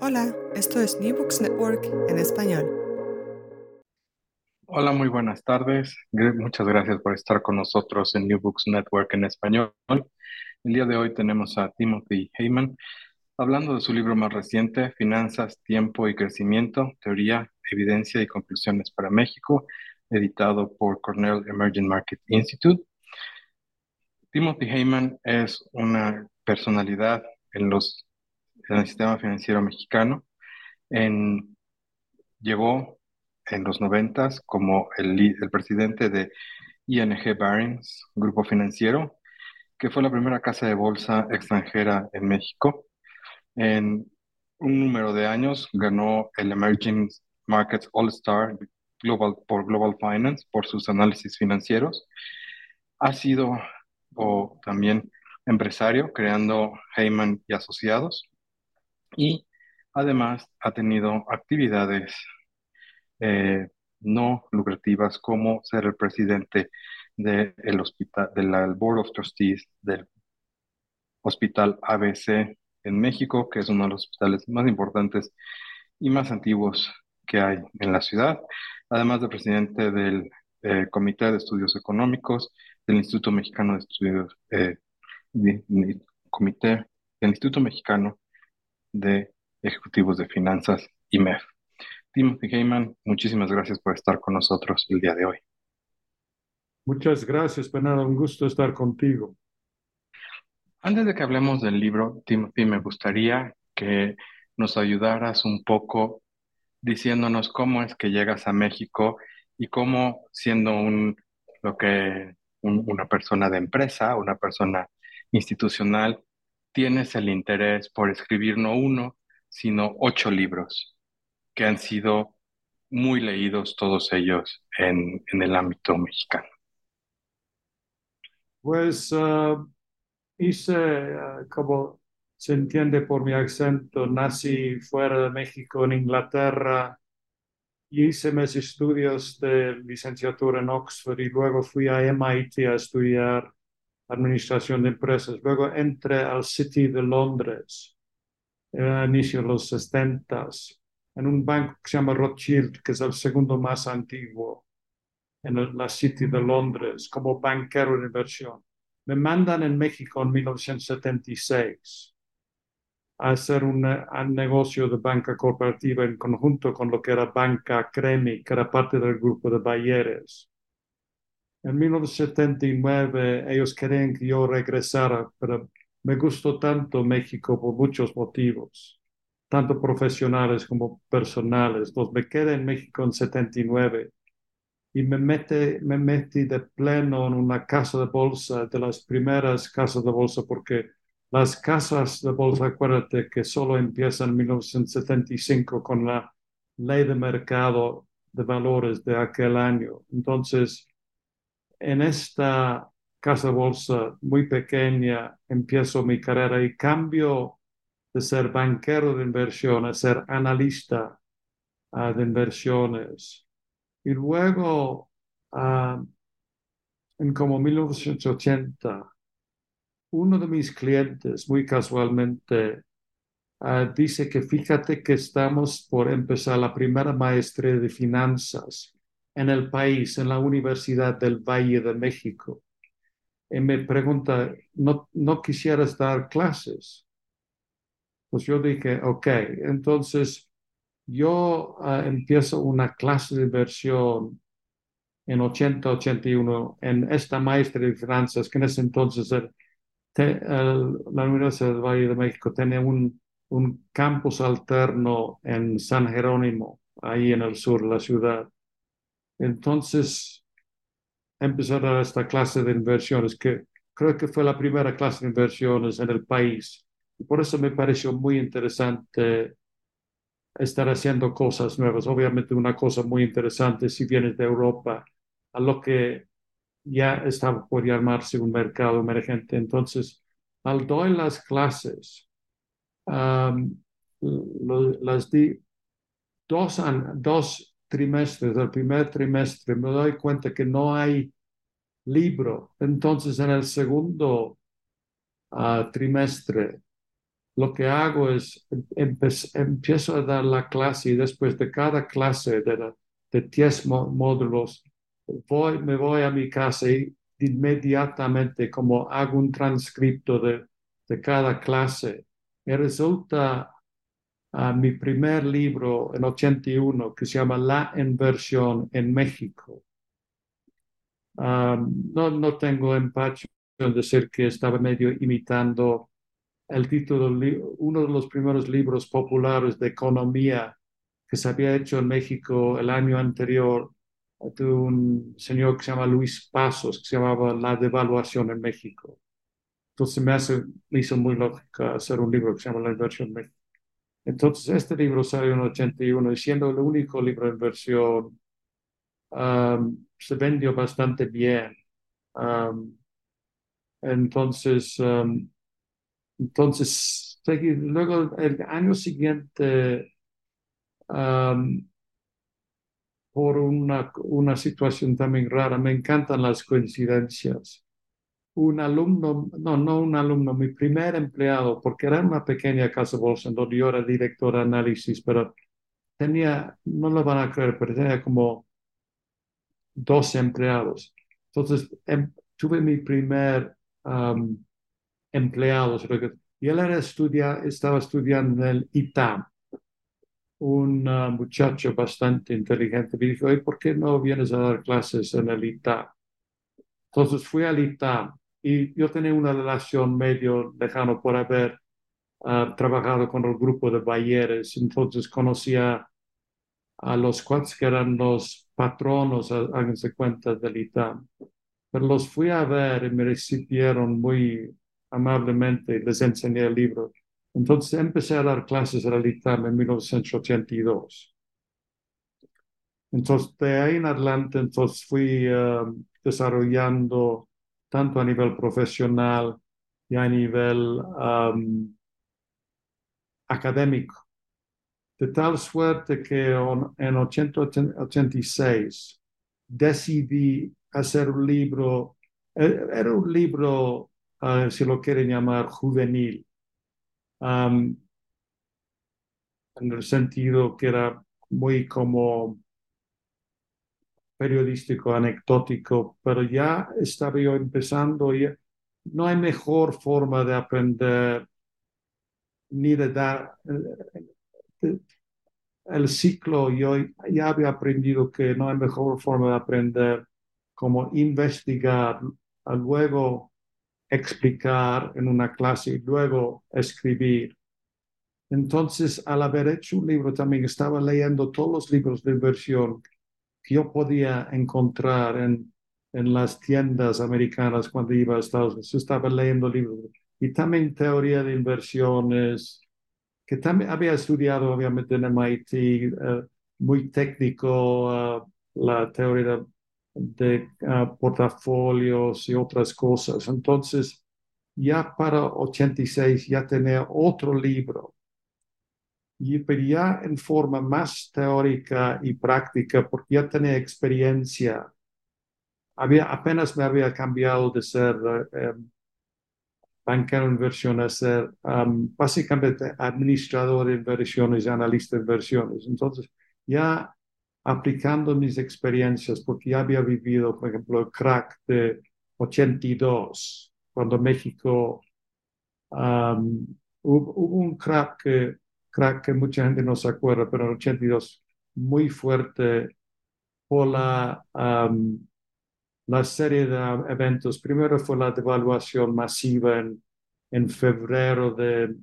Hola, esto es New Books Network en español. Hola, muy buenas tardes. Muchas gracias por estar con nosotros en New Books Network en español. El día de hoy tenemos a Timothy Heyman hablando de su libro más reciente, Finanzas, Tiempo y Crecimiento, Teoría, Evidencia y Conclusiones para México, editado por Cornell Emerging Market Institute. Timothy Heyman es una personalidad en los, en el sistema financiero mexicano. En, llegó en los noventas como el, el presidente de ING Barings, grupo financiero, que fue la primera casa de bolsa extranjera en México. En un número de años ganó el Emerging Markets All-Star Global, por Global Finance por sus análisis financieros. Ha sido o también empresario creando Heyman y Asociados y además ha tenido actividades eh, no lucrativas como ser el presidente del hospital, del Board of Trustees del Hospital ABC en México, que es uno de los hospitales más importantes y más antiguos que hay en la ciudad, además de presidente del eh, Comité de Estudios Económicos del Instituto Mexicano de Estudios, eh, Comité del Instituto Mexicano de Ejecutivos de Finanzas, IMEF. Timothy Heyman, muchísimas gracias por estar con nosotros el día de hoy. Muchas gracias, Bernardo. Un gusto estar contigo. Antes de que hablemos del libro, Timothy, me gustaría que nos ayudaras un poco diciéndonos cómo es que llegas a México y cómo siendo un, lo que, un- una persona de empresa, una persona institucional, tienes el interés por escribir no uno, sino ocho libros que han sido muy leídos todos ellos en, el ámbito mexicano. Pues ah, hice, ah, como se entiende por mi acento, nací fuera de México, en Inglaterra, y hice mis estudios de licenciatura en Oxford y luego fui a MIT a estudiar administración de empresas. Luego entré al City de Londres, a inicio de los 60 en un banco que se llama Rothschild, que es el segundo más antiguo en el- la City de Londres, como banquero de inversión. Me mandan en México en 1976 a hacer un, negocio de banca corporativa en conjunto con lo que era Banca Cremi, que era parte del grupo de Bayeres. En 1979 ellos querían que yo regresara, pero me gustó tanto México por muchos motivos, tanto profesionales como personales. Entonces me quedé en México en 79 y me, mete, me metí de pleno en una casa de bolsa, de las primeras casas de bolsa, porque las casas de bolsa, acuérdate que solo empiezan en 1975 con la ley de mercado de valores de aquel año. Entonces, en esta casa bolsa muy pequeña empiezo mi carrera y cambio de ser banquero de inversiones, ser analista uh, de inversiones. Y luego, uh, en como 1980, uno de mis clientes, muy casualmente, uh, dice que fíjate que estamos por empezar la primera maestría de finanzas en el país, en la Universidad del Valle de México. Y me pregunta, ¿no, no quisieras dar clases? Pues yo dije, ok, entonces yo uh, empiezo una clase de inversión en 80-81 en esta maestra de finanzas, que en ese entonces el, el, la Universidad del Valle de México tenía un, un campus alterno en San Jerónimo, ahí en el sur de la ciudad. Entonces, dar esta clase de inversiones, que creo que fue la primera clase de inversiones en el país. Y por eso me pareció muy interesante estar haciendo cosas nuevas. Obviamente una cosa muy interesante si vienes de Europa a lo que ya estaba por llamarse un mercado emergente. Entonces, al doy las clases, las di dos, dos trimestres, el primer trimestre, me doy cuenta que no hay libro. Entonces, en el segundo uh, trimestre, lo que hago es empiezo a dar la clase y después de cada clase de, la, de 10 módulos, voy, me voy a mi casa y inmediatamente como hago un transcripto de, de cada clase. Y resulta uh, mi primer libro en 81 que se llama La inversión en México. Um, no, no tengo empacho en decir que estaba medio imitando el título, uno de los primeros libros populares de economía que se había hecho en México el año anterior de un señor que se llama Luis Pasos, que se llamaba La devaluación en México. Entonces me, me hizo muy lógica hacer un libro que se llama La inversión en México. Entonces este libro salió en 81 y siendo el único libro de inversión, um, se vendió bastante bien. Um, entonces, um, entonces, luego el año siguiente, um, por una, una situación también rara, me encantan las coincidencias. Un alumno, no, no un alumno, mi primer empleado, porque era una pequeña casa bolsa donde yo era director de análisis, pero tenía, no lo van a creer, pero tenía como dos empleados. Entonces, em, tuve mi primer empleados. Y él era estudia, estaba estudiando en el ITAM, un uh, muchacho bastante inteligente. Me dijo, ¿por qué no vienes a dar clases en el ITAM? Entonces fui al ITAM y yo tenía una relación medio lejano por haber uh, trabajado con el grupo de Bayeres. Entonces conocía a los cuantos que eran los patronos, háganse cuenta, del ITAM. Pero los fui a ver y me recibieron muy amablemente les enseñé el libro. Entonces empecé a dar clases el ITAM en 1982. Entonces, de ahí en adelante, entonces fui uh, desarrollando tanto a nivel profesional y a nivel académico. De tal suerte que en 1986 decidí hacer un libro, e, era un libro uh, si lo quieren llamar juvenil, en el sentido que era muy como periodístico, anecdótico, pero ya estaba yo empezando y no hay mejor forma de aprender ni de dar eh, el ciclo. Yo ya había aprendido que no hay mejor forma de aprender como investigar, luego explicar en una clase y luego escribir. Entonces, al haber hecho un libro, también estaba leyendo todos los libros de inversión que yo podía encontrar en, en las tiendas americanas cuando iba a Estados Unidos. Estaba leyendo libros y también teoría de inversiones, que también había estudiado obviamente en MIT, eh, muy técnico, uh, la teoría de de uh, portafolios y otras cosas. Entonces, ya para 86 ya tenía otro libro, y, pero ya en forma más teórica y práctica, porque ya tenía experiencia. Había, apenas me había cambiado de ser eh, banquero de inversión a ser um, básicamente administrador de inversiones analista de inversiones. Entonces, ya aplicando mis experiencias, porque ya había vivido, por ejemplo, el crack de 82, cuando México um, hubo, hubo, un crack que, crack que mucha gente no se acuerda, pero en 82 muy fuerte por la, serie de eventos. Primero fue la devaluación masiva en, en febrero de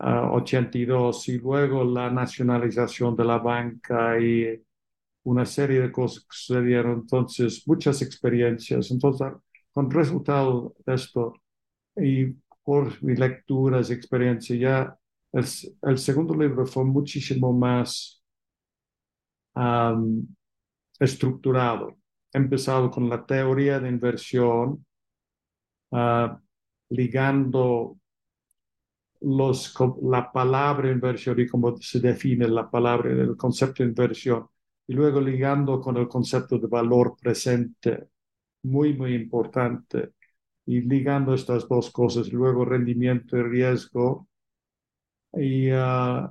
82 y luego la nacionalización de la banca y una serie de cosas que sucedieron. Entonces, muchas experiencias. Entonces, con resultado de esto y por mi lecturas experiencia, ya el, el, segundo libro fue muchísimo más um, estructurado. Empezado con la teoría de inversión, uh, ligando los, la palabra inversión y cómo se define la palabra, el concepto de inversión, y luego ligando con el concepto de valor presente, muy, muy importante, y ligando estas dos cosas, luego rendimiento y riesgo, y uh,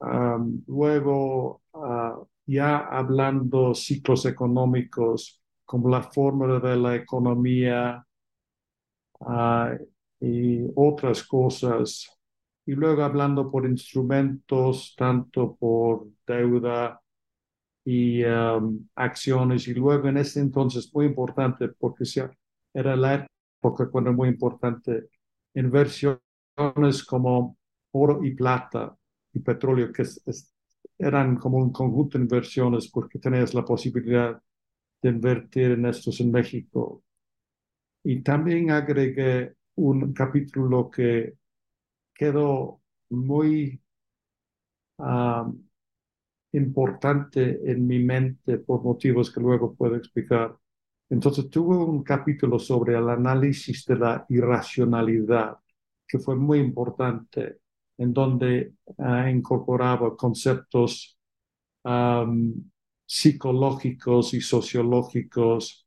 um, luego uh, ya hablando ciclos económicos como la fórmula de la economía, uh, y otras cosas. Y luego hablando por instrumentos, tanto por deuda y um, acciones. Y luego en ese entonces, muy importante, porque era la época cuando muy importante, inversiones como oro y plata y petróleo, que eran como un conjunto de inversiones porque tenías la posibilidad de invertir en estos en México. Y también agregué un capítulo que quedó muy um, importante en mi mente por motivos que luego puedo explicar. Entonces tuve un capítulo sobre el análisis de la irracionalidad, que fue muy importante, en donde uh, incorporaba conceptos psicológicos y sociológicos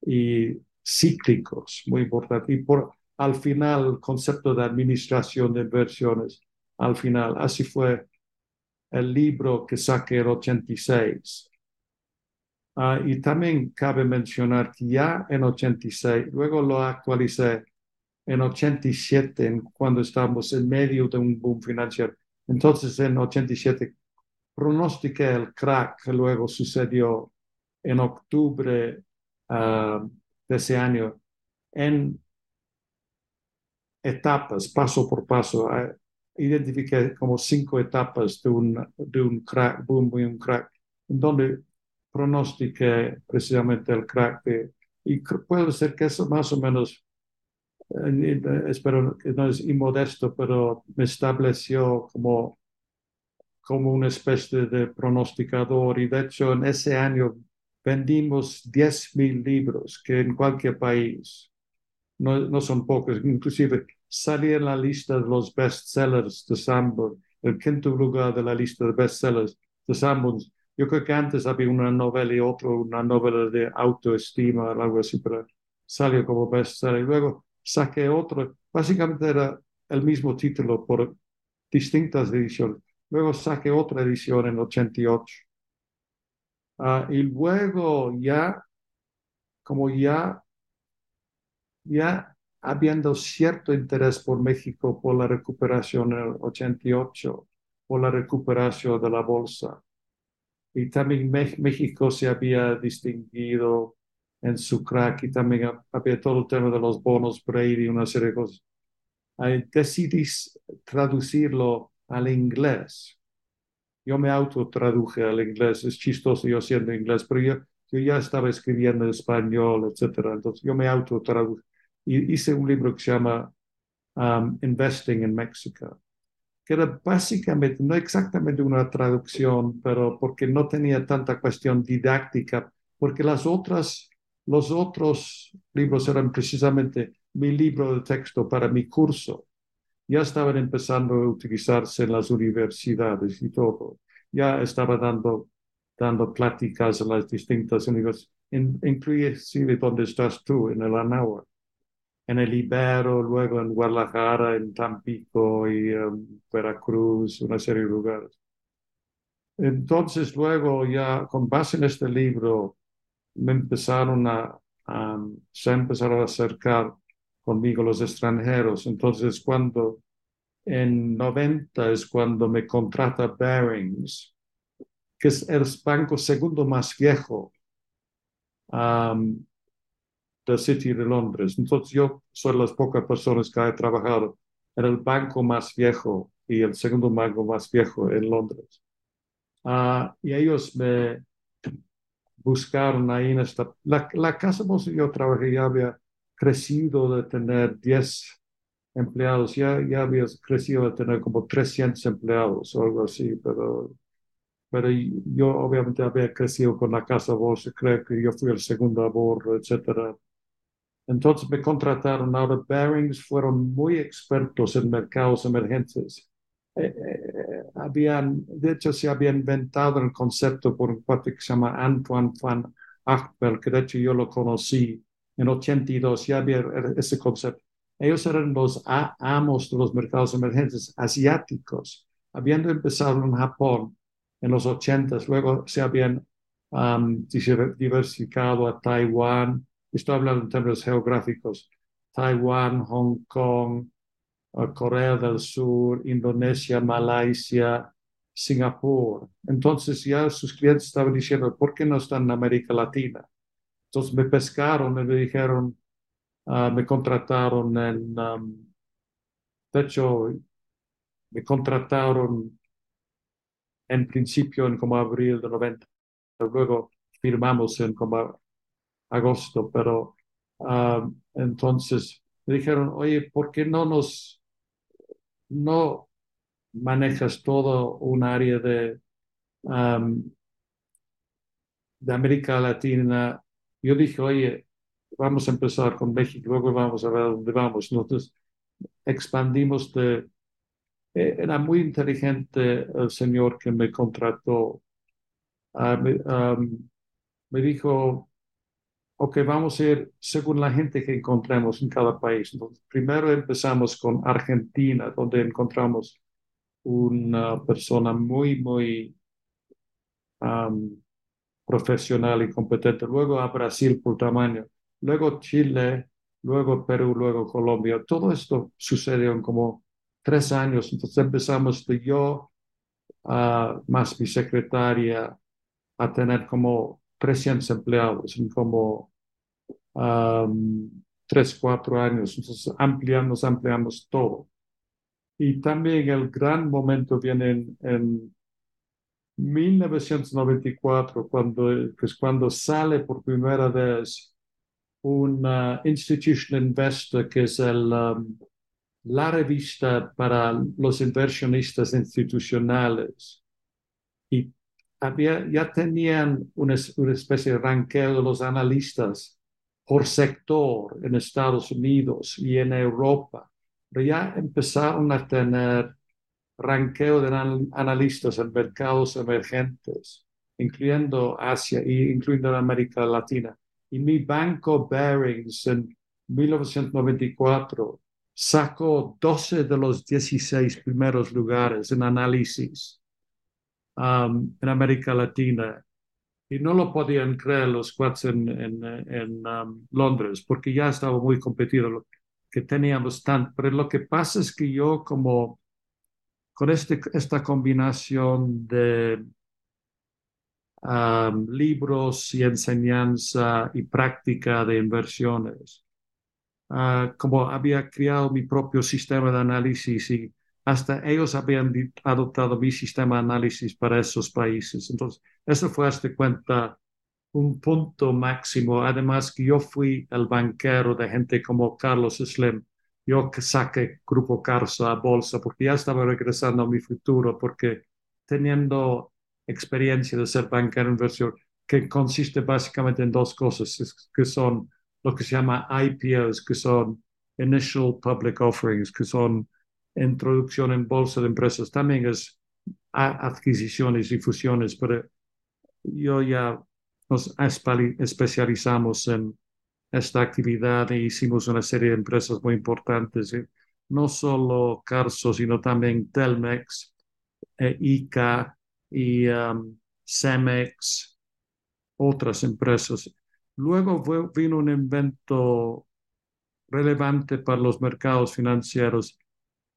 y cíclicos, muy importante. Y por, al final el concepto de administración de inversiones. Al final, así fue el libro que saqué en 86. Uh, y también cabe mencionar que ya en 86, luego lo actualicé en 87, en, cuando estábamos en medio de un boom financiero. Entonces, en 87, pronostiqué el crack que luego sucedió en octubre uh, de ese año en etapas, paso por paso. Uh, identifiqué como cinco etapas de un, de un crack, boom y un crack, en donde pronostiqué precisamente el crack. De, y puede ser que eso más o menos, espero que no es inmodesto, pero me estableció como, como una especie de pronosticador. Y de hecho, en ese año vendimos 10.000 libros, que en cualquier país no, no son pocos, inclusive salí en la lista de los bestsellers de Sanborn, el quinto lugar de la lista de bestsellers de Sanborn. Yo creo que antes había una novela y otro, una novela de autoestima, algo así, pero salió como bestseller. Y luego saqué otro, básicamente era el mismo título por distintas ediciones. Luego saqué otra edición en 88. Uh, y luego ya, como ya ya habiendo cierto interés por México por la recuperación en el 88, por la recuperación de la bolsa. Y también México se había distinguido en su crack y también había todo el tema de los bonos Brady y una serie de cosas. decidí traducirlo al inglés. Yo me autotraduje al inglés, es chistoso yo siendo inglés, pero yo, yo ya estaba escribiendo en español, etcétera. Entonces yo me autotraduje y hice un libro que se llama um, Investing in Mexico, que era básicamente, no exactamente una traducción, pero porque no tenía tanta cuestión didáctica, porque las otras, los otros libros eran precisamente mi libro de texto para mi curso. Ya estaban empezando a utilizarse en las universidades y todo. Ya estaba dando, dando pláticas en las distintas universidades, inclusive donde estás tú, en el Anáhuac en el Ibero, luego en Guadalajara, en Tampico y en Veracruz, una serie de lugares. Entonces luego ya con base en este libro me empezaron a, se empezaron a acercar conmigo los extranjeros. Entonces cuando en 90 es cuando me contrata Barings, que es el banco segundo más viejo del City de Londres. Entonces yo soy las pocas personas que he trabajado en el banco más viejo y el segundo banco más viejo en Londres. Ah, y ellos me buscaron ahí en esta... La, la casa donde yo trabajé ya había crecido de tener 10 empleados, ya, ya había crecido de tener como 300 empleados o algo así, pero, pero yo obviamente había crecido con la casa vos, creo que yo fui el segundo a bordo, etcétera. Entonces me contrataron ahora. Bearings fueron muy expertos en mercados emergentes. Habían, de hecho, se había inventado el concepto por un cuate que se llama Antoine van Achbel, que de hecho yo lo conocí en 82, ya había ese concepto. Ellos eran los amos de los mercados emergentes asiáticos, habiendo empezado en Japón en los 80, luego se habían um, diversificado a Taiwán, estoy hablando en términos geográficos, Taiwán, Hong Kong, Corea del Sur, Indonesia, Malasia, Singapur. Entonces ya sus clientes estaban diciendo, ¿por qué no están en América Latina? Entonces me pescaron y me dijeron, uh, me contrataron en, de hecho, me contrataron en principio en como abril de 90. Luego firmamos en como agosto, pero ah, entonces me dijeron, oye, ¿por qué no nos, no manejas todo un área de, de América Latina? Yo dije, oye, vamos a empezar con México, luego vamos a ver dónde vamos. Entonces expandimos. Eh, era muy inteligente el señor que me contrató. Ah, me dijo, ok, vamos a ir según la gente que encontremos en cada país. Primero empezamos con Argentina, donde encontramos una persona muy, muy profesional y competente. Luego a Brasil por tamaño. Luego Chile, luego Perú, luego Colombia. Todo esto sucedió en como tres años. Entonces empezamos de yo, más mi secretaria, a tener como 300 empleados en como tres, cuatro años. Entonces ampliamos, ampliamos todo. Y también el gran momento viene en, 1994, cuando, que es cuando sale por primera vez una Institutional Investor, que es el, la revista para los inversionistas institucionales. Y ya tenían una, especie de ranqueo de los analistas por sector en Estados Unidos y en Europa, pero ya empezaron a tener ranqueo de analistas en mercados emergentes, incluyendo Asia e incluyendo América Latina. Y mi banco Bearings en 1994 sacó 12 de los 16 primeros lugares en análisis Um, en América Latina. Y no lo podían creer los cuates en, en, um, Londres, porque ya estaba muy competido, que teníamos tanto. Pero lo que pasa es que yo como con este, esta combinación de um, libros y enseñanza y práctica de inversiones, uh, como había creado mi propio sistema de análisis y hasta ellos habían adoptado mi sistema de análisis para esos países. Entonces, eso fue hasta cuenta un punto máximo. Además que yo fui el banquero de gente como Carlos Slim. Yo saqué Grupo Carso a bolsa porque ya estaba regresando a mi futuro, porque teniendo experiencia de ser banquero inversor, que consiste básicamente en dos cosas, que son lo que se llama IPOs, que son initial public offerings, que son introducción en bolsa de empresas, también es adquisiciones y fusiones, pero yo ya nos especializamos en esta actividad e hicimos una serie de empresas muy importantes, eh, no solo Carso, sino también Telmex, eh, ICA y um, Cemex, otras empresas. Luego vino un evento relevante para los mercados financieros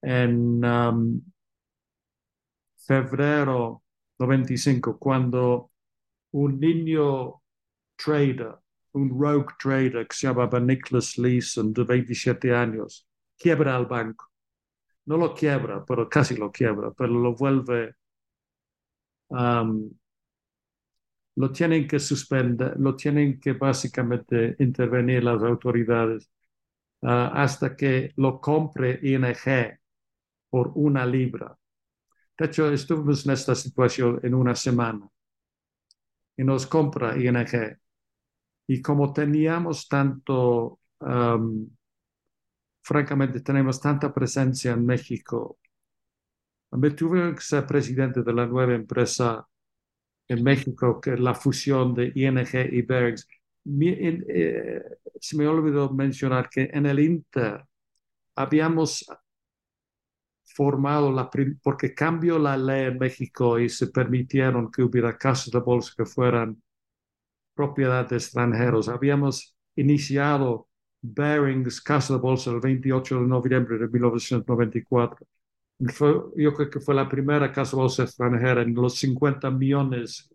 en um, febrero 95, cuando un niño trader, un rogue trader que se llamaba Nicholas Leeson, de 27 años, quiebra el banco. No lo quiebra, pero casi lo quiebra, pero lo vuelve, lo tienen que suspender, lo tienen que básicamente intervenir las autoridades uh, hasta que lo compre ING por una libra. De hecho, estuvimos en esta situación en una semana y nos compra ING. Y como teníamos tanto, francamente, tenemos tanta presencia en México, me tuve que ser presidente de la nueva empresa en México, que es la fusión de ING y Bergs. Eh, se me olvidó mencionar que en el Inter habíamos formado la porque cambió la ley en México y se permitieron que hubiera casas de bolsa que fueran propiedad de extranjeros. Habíamos iniciado Bearings Casa de Bolsa el 28 de noviembre de 1994. yo creo que fue la primera casa de bolsa extranjera en los 50 millones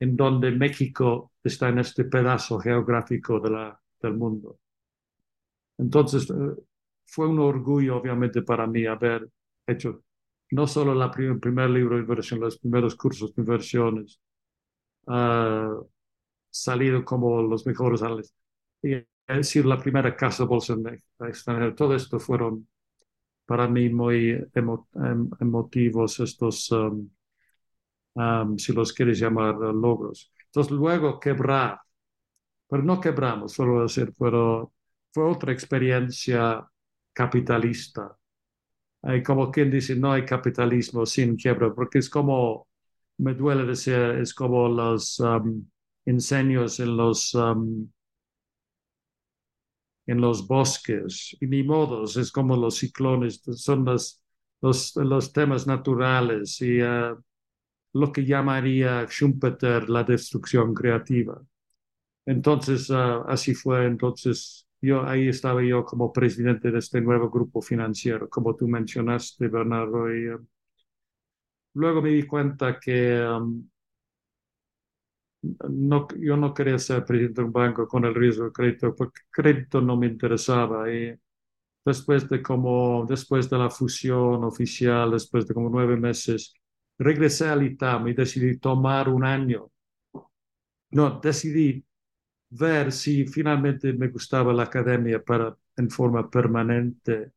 en donde México está en este pedazo geográfico de la, del mundo. Entonces, eh, fue un orgullo, obviamente, para mí haber hecho no solo la el primer libro de inversión, los primeros cursos de inversiones, uh, salido como los mejores analistas, y es decir, la primera casa de bolsa extranjera. Todo esto fueron para mí muy em, emotivos estos, um, um, si los quieres llamar, logros. Entonces, luego quebrar, pero no quebramos, solo decir, pero fue otra experiencia capitalista hay como quien dice, no hay capitalismo sin quiebra, porque es como, me duele decir, es como los um, incendios en los, um, en los bosques, y ni modos, es como los ciclones, son los, los, los temas naturales y uh, lo que llamaría Schumpeter la destrucción creativa. Entonces, uh, así fue, entonces yo ahí estaba yo como presidente de este nuevo grupo financiero, como tú mencionaste, Bernardo. Y, um, luego me di cuenta que um, no, yo no quería ser presidente de un banco con el riesgo de crédito, porque crédito no me interesaba. Y después de como, después de la fusión oficial, después de como nueve meses, regresé al ITAM y decidí tomar un año. No, decidí ver si finalmente me gustaba la academia para, en forma permanente.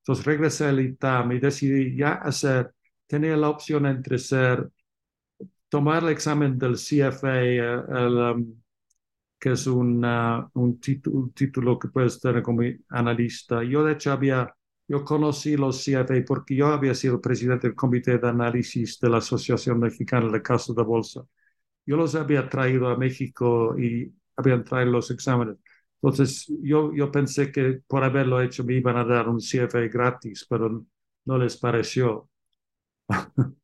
Entonces regresé al ITAM y decidí ya hacer, tenía la opción entre ser, tomar el examen del CFA, eh, um, que es una, un, título, título que puedes tener como analista. Yo de hecho había, yo conocí los CFA porque yo había sido presidente del comité de análisis de la Asociación Mexicana de Casos de Bolsa. Yo los había traído a México y habían traído los exámenes. Entonces, yo, yo pensé que por haberlo hecho me iban a dar un CFA gratis, pero no les pareció.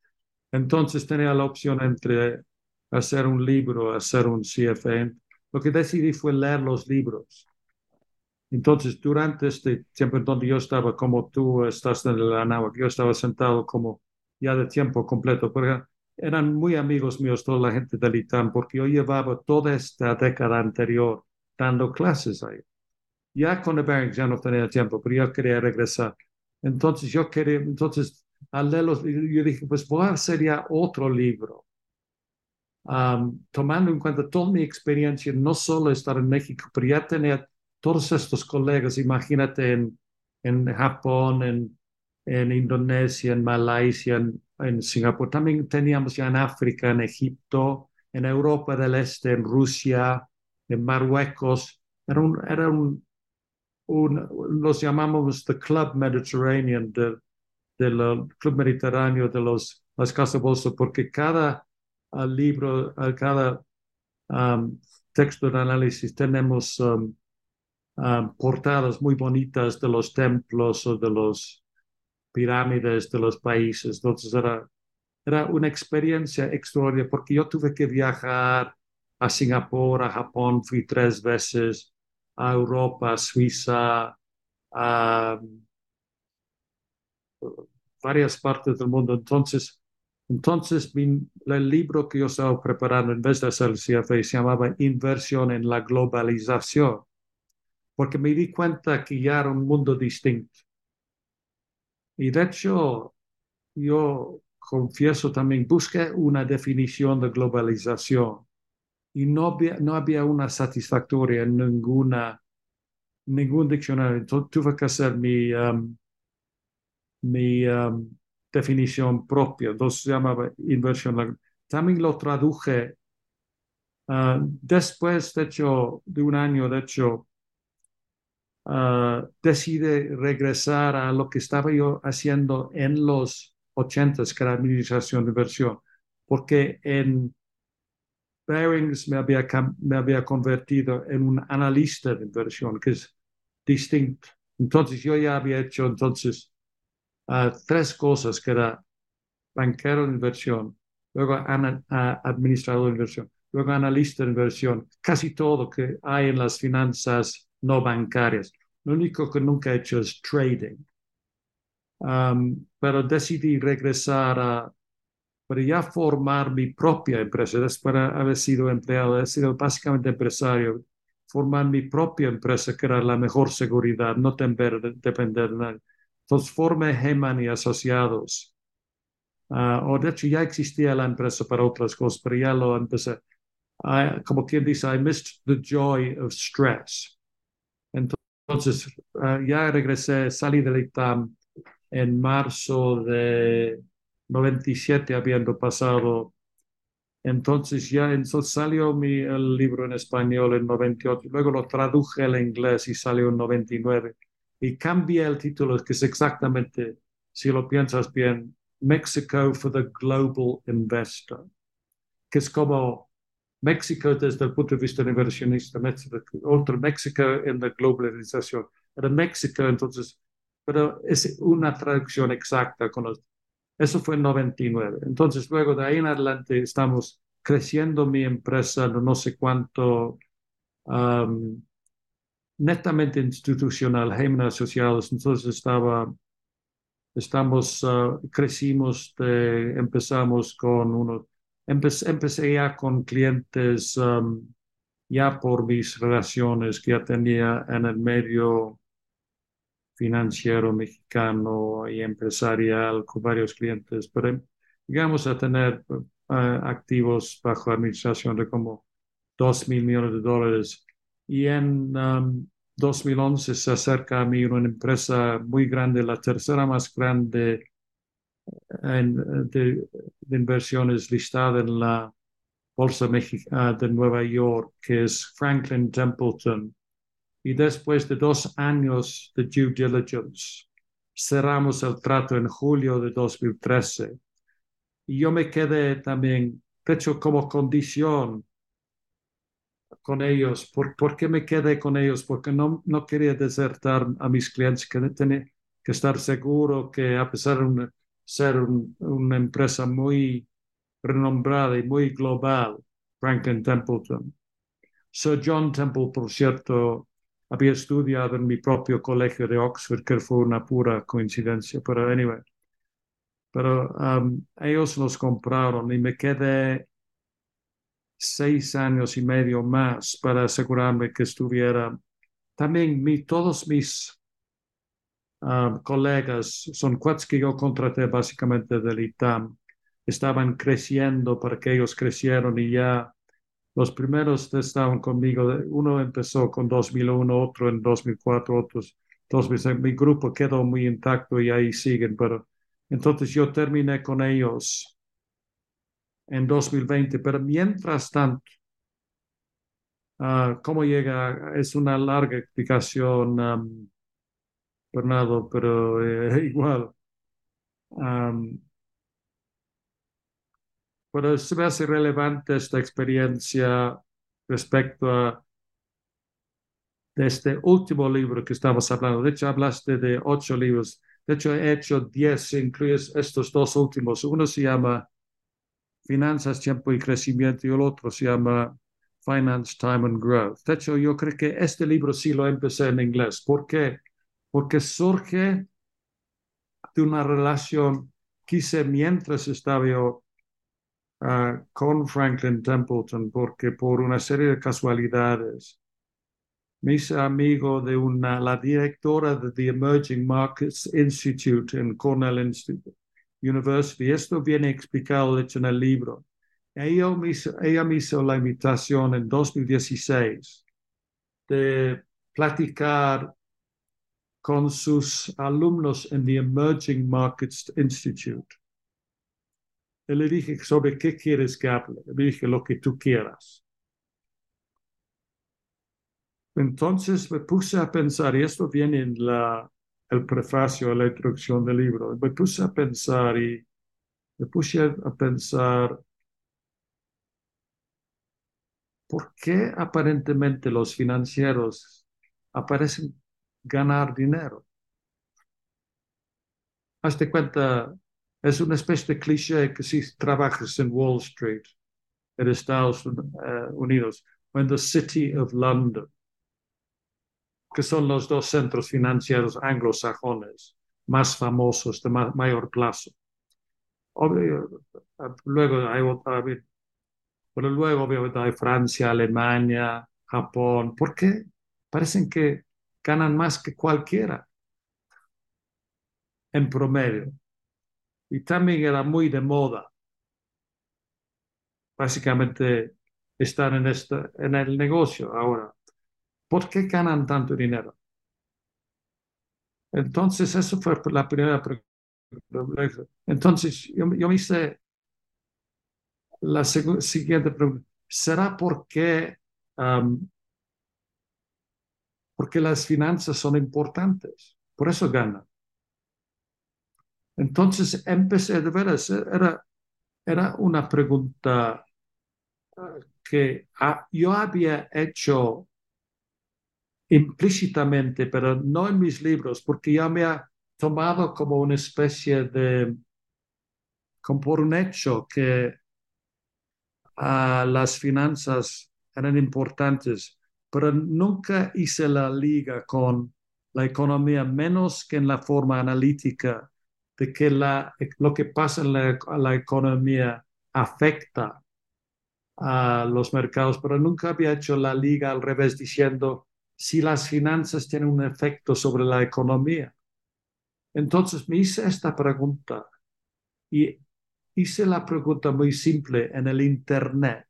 Entonces tenía la opción entre hacer un libro, hacer un CFA. Lo que decidí fue leer los libros. Entonces, durante este tiempo en donde yo estaba, como tú estás en el Anáhuac, yo estaba sentado como ya de tiempo completo, porque eran muy amigos míos toda la gente del ITAM porque yo llevaba toda esta década anterior dando clases ahí. Ya con el ya no tenía tiempo, pero yo quería regresar. Entonces yo quería, entonces al leerlos, yo dije, pues voy a hacer ya otro libro. tomando en cuenta toda mi experiencia, no solo estar en México, pero ya tener todos estos colegas, imagínate en, en Japón, en, en Indonesia, en Malasia, en, en Singapur. También teníamos ya en África, en Egipto, en Europa del Este, en Rusia, en Marruecos. Era un, era un, los llamamos the Club Mediterranean, del del Club Mediterráneo de los, las Casas Bolsa, porque cada uh, libro, uh, cada um, texto de análisis tenemos portadas muy bonitas de los templos o de los pirámides de los países. Entonces era, era una experiencia extraordinaria porque yo tuve que viajar a Singapur, a Japón, fui tres veces, a Europa, a Suiza, a varias partes del mundo. Entonces, entonces el libro que yo estaba preparando en vez de hacer el CFA se llamaba Inversión en la globalización, porque me di cuenta que ya era un mundo distinto. Y de hecho, yo confieso también, busqué una definición de globalización y no había, no había una satisfactoria en ninguna, ningún diccionario. Entonces tuve que hacer mi, um, mi um, definición propia. Entonces se llamaba inversión. También lo traduje uh, después, de hecho, de un año, de hecho, uh, decidí regresar a lo que estaba yo haciendo en los ochentas, que era administración de inversión, porque en Bearings me había, me había convertido en un analista de inversión, que es distinto. Entonces yo ya había hecho entonces uh, tres cosas, que era banquero de inversión, luego ana, administrador de inversión, luego analista de inversión, casi todo que hay en las finanzas no bancarias. Lo único que nunca he hecho es trading. Pero decidí regresar a, para ya formar mi propia empresa, después de haber sido empleado, he sido básicamente empresario, formar mi propia empresa, que era la mejor seguridad, no tener, depender de nadie. Entonces formé Heman y Asociados. Uh, o de hecho ya existía la empresa para otras cosas, pero ya lo empecé. I, como quien dice, I missed the joy of stress. Entonces, uh, ya regresé, salí del ITAM en marzo de 97, habiendo pasado. Entonces ya entonces salió mi, el libro en español en 98, luego lo traduje al inglés y salió en 99 y cambia el título, que es exactamente, si lo piensas bien, Mexico for the Global Investor, que es como México desde el punto de vista inversionista, otro México en la globalización. Era México, entonces, pero es una traducción exacta. Con eso fue en 99. Entonces, luego de ahí en adelante estamos creciendo mi empresa, no sé cuánto, um, netamente institucional, Heyman Asociados, entonces estaba, estamos, uh, crecimos, de, empezamos con uno, empecé, ya con clientes um, ya por mis relaciones que ya tenía en el medio financiero mexicano y empresarial con varios clientes, pero llegamos a tener uh, activos bajo administración de como dos mil millones de dólares. Y en 2011 um, se acerca a mí una empresa muy grande, la tercera más grande en, de, inversiones listada en la Bolsa Mexicana de Nueva York, que es Franklin Templeton. Y después de dos años de due diligence, cerramos el trato en julio de 2013. Y yo me quedé también, de hecho, como condición con ellos. ¿Por, ¿Por, qué me quedé con ellos? Porque no, no quería desertar a mis clientes, que tenía que estar seguro que a pesar de ser una empresa muy renombrada y muy global, Franklin Templeton. Sir John Temple, por cierto, había estudiado en mi propio colegio de Oxford, que fue una pura coincidencia, pero anyway. Pero um, ellos los compraron y me quedé seis años y medio más para asegurarme que estuviera. También mi, todos mis ah, colegas, son cuates que yo contraté básicamente del ITAM, estaban creciendo para que ellos crecieron y ya los primeros estaban conmigo. Uno empezó con 2001, otro en 2004, otros 2006. Mi grupo quedó muy intacto y ahí siguen, pero entonces yo terminé con ellos en 2020, pero mientras tanto, Ah, ¿Cómo llega? Es una larga explicación, um, Bernardo, pero eh, igual. Um, pero se me hace relevante esta experiencia respecto a este último libro que estamos hablando. De hecho, hablaste de ocho libros. De hecho, he hecho diez, incluyes estos dos últimos. Uno se llama Finanzas, Tiempo y Crecimiento y el otro se llama Finance, Time and Growth. De hecho, yo creo que este libro sí lo empecé en inglés. ¿Por qué? Porque surge de una relación que hice mientras estaba yo uh, con Franklin Templeton, porque por una serie de casualidades me hice amigo de una, la directora de The Emerging Markets Institute en Cornell Institute University. Esto viene explicado, de hecho, en el libro. Ella me, hizo, ella me hizo la invitación en 2016 de platicar con sus alumnos en The Emerging Markets Institute. Y le dije, ¿sobre qué quieres que hable? Le dije, lo que tú quieras. Entonces me puse a pensar, y esto viene en la, el prefacio, la introducción del libro, me puse a pensar y me puse a pensar, ¿por qué aparentemente los financieros aparecen ganar dinero? Hazte cuenta, es una especie de cliché que si trabajas en Wall Street, en Estados Unidos, o en the City of London, que son los dos centros financieros anglosajones más famosos de ma mayor plazo. luego hay otra, pero luego obviamente hay Francia, Alemania, Japón. ¿Por qué? Parecen que ganan más que cualquiera en promedio. Y también era muy de moda. Básicamente estar en, este, en el negocio ahora. ¿Por qué ganan tanto dinero? Entonces, eso fue la primera pregunta. Entonces, yo, yo me hice la siguiente pregunta. ¿Será porque, um, porque las finanzas son importantes? Por eso ganan. Entonces empecé de veras, era, era una pregunta que ah, yo había hecho implícitamente, pero no en mis libros, porque ya me ha tomado como una especie de, como por un hecho que uh, las finanzas eran importantes, pero nunca hice la liga con la economía, menos que en la forma analítica de que lo que pasa en la, la economía afecta a los mercados, pero nunca había hecho la liga al revés diciendo si las finanzas tienen un efecto sobre la economía. Entonces me hice esta pregunta y hice la pregunta muy simple en el Internet.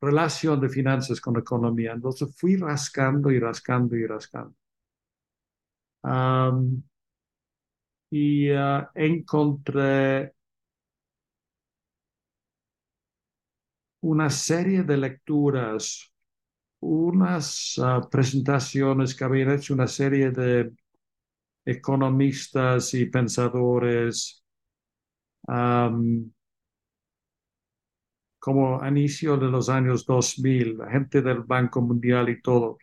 Relación de finanzas con economía. Entonces fui rascando y rascando y rascando. Um, y uh, encontré una serie de lecturas, unas uh, presentaciones que habían hecho una serie de economistas y pensadores um, como a inicio de los años 2000, la gente del Banco Mundial y todo.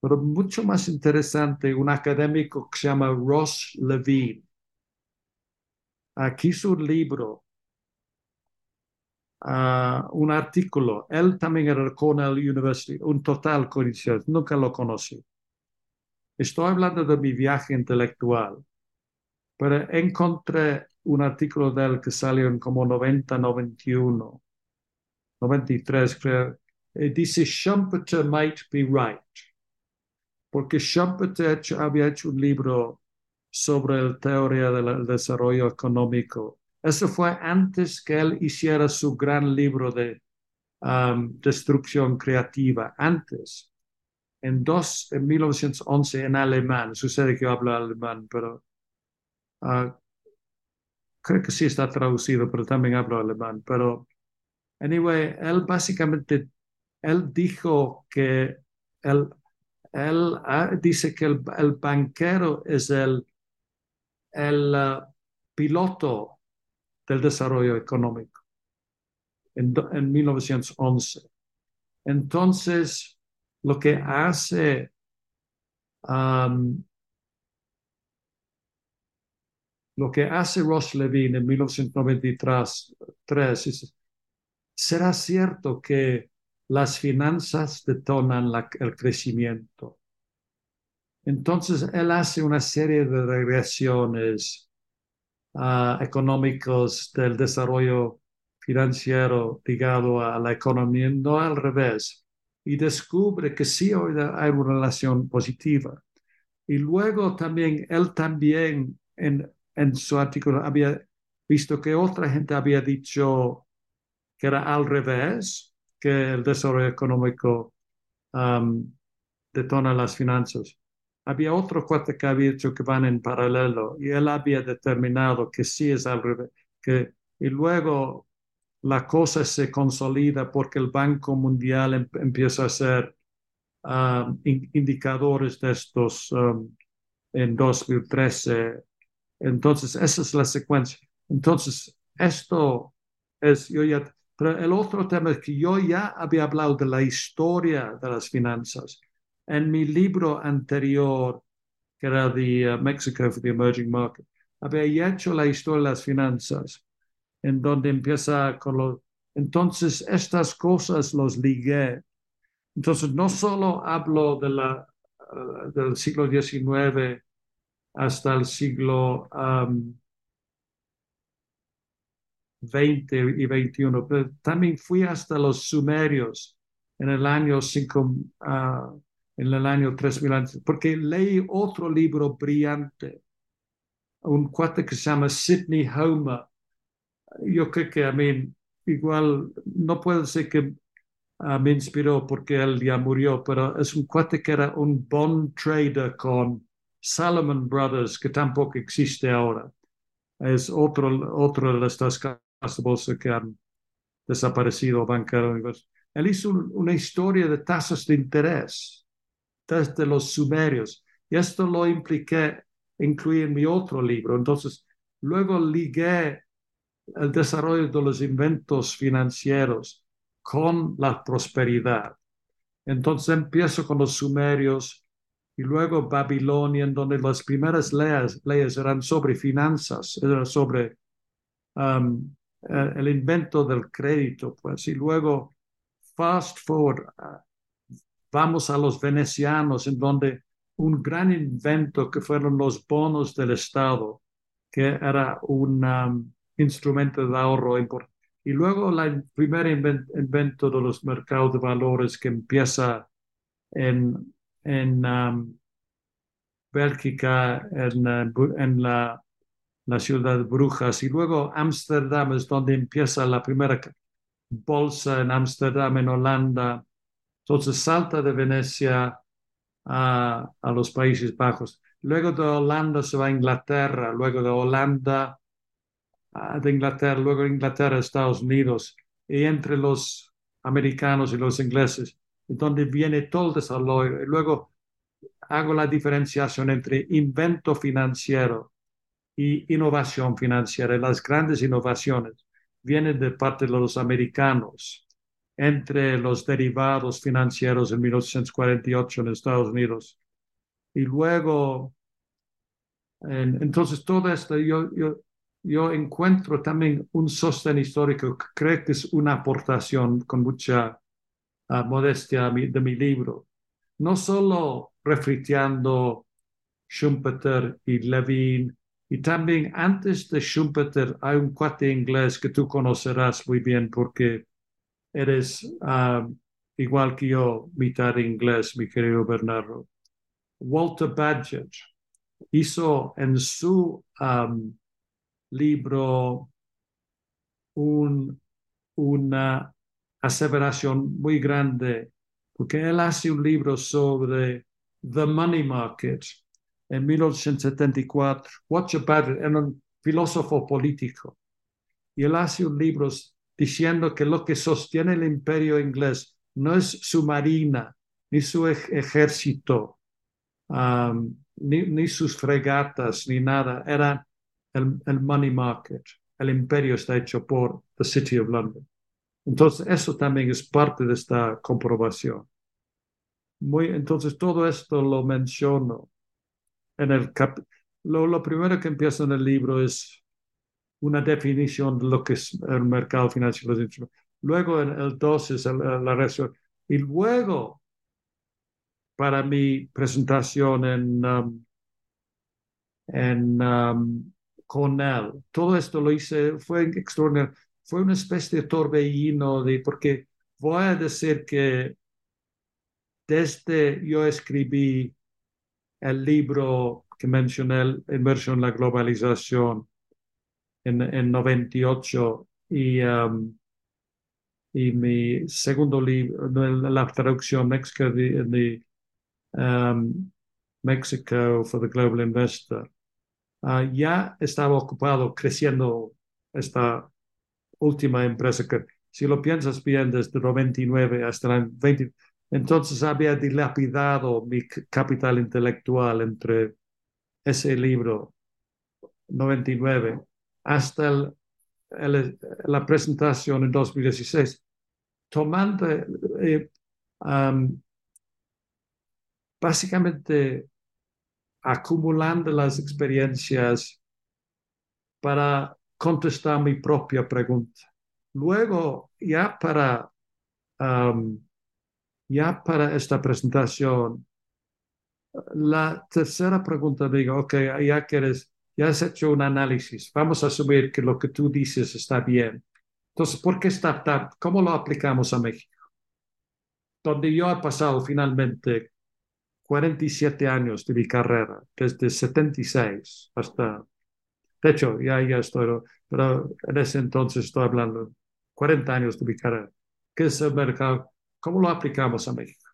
Pero mucho más interesante, un académico que se llama Ross Levine. Aquí su libro, uh, un artículo. Él también era Cornell University, un total coincidencia, nunca lo conocí. Estoy hablando de mi viaje intelectual, pero encontré un artículo de él que salió en como 90, 91, 93, creo. Y dice, Schumpeter might be right. Porque Schumpeter había hecho un libro sobre la teoría del desarrollo económico. Eso fue antes que él hiciera su gran libro de um, destrucción creativa, antes en, dos, en 1911 en alemán. Sucede que yo hablo alemán, pero uh, creo que sí está traducido, pero también hablo alemán. Pero, anyway, él básicamente él dijo que él, él ah, dice que el, el, banquero es el, el uh, piloto del desarrollo económico en, en 1911. Entonces, lo que hace lo que hace Ross Levine en 1993 es, ¿será cierto que las finanzas detonan la, el crecimiento? Entonces, él hace una serie de regresiones uh, económicos del desarrollo financiero ligado a la economía, no al revés, y descubre que sí hay una relación positiva. Y luego también, él también en, en su artículo había visto que otra gente había dicho que era al revés, que el desarrollo económico detona las finanzas. Había otro cuate que había dicho que van en paralelo y él había determinado que sí es al revés. Que, y luego la cosa se consolida porque el Banco Mundial em, empieza a hacer indicadores de estos en 2013. Entonces, esa es la secuencia. Entonces, esto es, yo ya, pero el otro tema es que yo ya había hablado de la historia de las finanzas. En mi libro anterior, que era de uh, Mexico for the Emerging Market, había hecho la historia de las finanzas en donde empieza con los... Entonces, estas cosas los ligué. Entonces, no solo hablo de la, uh, del siglo XIX hasta el siglo um, XX y XXI, pero también fui hasta los sumerios en el año 5, uh, en el año 3000 antes, porque leí otro libro brillante, un cuate que se llama Sidney Homer, yo creo que a mí igual no puedo decir que uh, me inspiró porque él ya murió, pero es un cuate que era un bond trader con Salomon Brothers, que tampoco existe ahora. Es otro, otro de estas bolsa que han desaparecido banqueros. Él hizo una historia de tasas de interés desde los sumerios. Y esto lo impliqué, incluí en mi otro libro. Entonces, luego ligué el desarrollo de los inventos financieros con la prosperidad. Entonces empiezo con los sumerios y luego Babilonia, en donde las primeras leyes, leyes eran sobre finanzas, eran sobre um, el invento del crédito, pues, y luego fast forward, uh, vamos a los venecianos, en donde un gran invento que fueron los bonos del Estado, que era un um, instrumento de ahorro importante. Y luego el primer invento de los mercados de valores que empieza en, en um, Bélgica, en, en la, la, ciudad de Brujas. Y luego Ámsterdam es donde empieza la primera bolsa en Ámsterdam, en Holanda. Entonces salta de Venecia a, a los Países Bajos. Luego de Holanda se va a Inglaterra, luego de Holanda de Inglaterra, luego Inglaterra, Estados Unidos, y entre los americanos y los ingleses, donde viene todo el desarrollo. Y luego hago la diferenciación entre invento financiero y innovación financiera. Las grandes innovaciones vienen de parte de los americanos, entre los derivados financieros en 1848 en Estados Unidos. Y luego, entonces todo esto, yo, yo yo encuentro también un sostén histórico que creo que es una aportación con mucha uh, modestia de mi libro. No solo refriteando Schumpeter y Levine, y también antes de Schumpeter hay un cuate inglés que tú conocerás muy bien porque eres uh, igual que yo, mitad inglés, mi querido Bernardo. Walter Badgett hizo en su um, libro un, una aseveración muy grande, porque él hace un libro sobre The Money Market en 1874. Watch about it, era un filósofo político. Y él hace un libro diciendo que lo que sostiene el imperio inglés no es su marina, ni su ejército, ni, sus fregatas, ni nada. Era el, el money market. El imperio está hecho por the City of London. Entonces, eso también es parte de esta comprobación. Muy, entonces, todo esto lo menciono en el cap lo, lo, primero que empieza en el libro es una definición de lo que es el mercado financiero. Luego, en el 2 es la reacción. Y luego, para mi presentación en, um, en um, Cornell, todo esto lo hice, fue extraordinario fue una especie de torbellino, de, porque voy a decir que desde yo escribí el libro que mencioné, Inversión en la Globalización, en, en 98, y, um, y mi segundo libro, la traducción Mexico, de, um, Mexico for the Global Investor, uh, ya estaba ocupado creciendo esta última empresa que, si lo piensas bien, desde 99 hasta el 20, entonces había dilapidado mi capital intelectual entre ese libro 99 hasta el, la presentación en 2016, tomando, eh, básicamente acumulando las experiencias para contestar mi propia pregunta. Luego, ya para, ya para esta presentación, la tercera pregunta digo, ok, ya que eres, ya has hecho un análisis, vamos a asumir que lo que tú dices está bien. Entonces, ¿por qué startup? ¿Cómo lo aplicamos a México? Donde yo he pasado finalmente 47 años de mi carrera, desde 76 hasta de hecho, ya, ya estoy, pero en ese entonces estoy hablando 40 años de mi carrera. ¿Qué es el mercado? ¿Cómo lo aplicamos a México?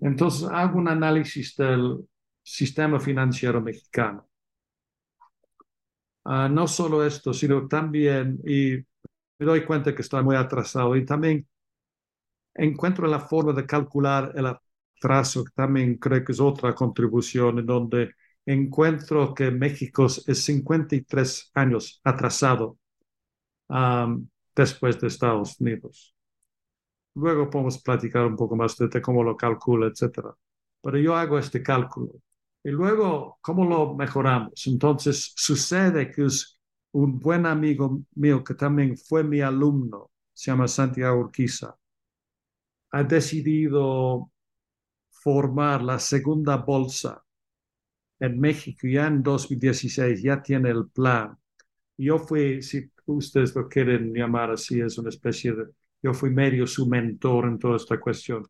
Entonces hago un análisis del sistema financiero mexicano. Ah, no solo esto, sino también, y me doy cuenta que estoy muy atrasado, y también encuentro la forma de calcular el atraso, que también creo que es otra contribución en donde encuentro que México es 53 años atrasado después de Estados Unidos. Luego podemos platicar un poco más de cómo lo calcula, etc. Pero yo hago este cálculo. Y luego, ¿cómo lo mejoramos? Entonces, sucede que es un buen amigo mío que también fue mi alumno, se llama Santiago Urquiza, ha decidido formar la segunda bolsa en México ya en 2016, ya tiene el plan. Yo fui, si ustedes lo quieren llamar así, es una especie de, yo fui medio su mentor en toda esta cuestión.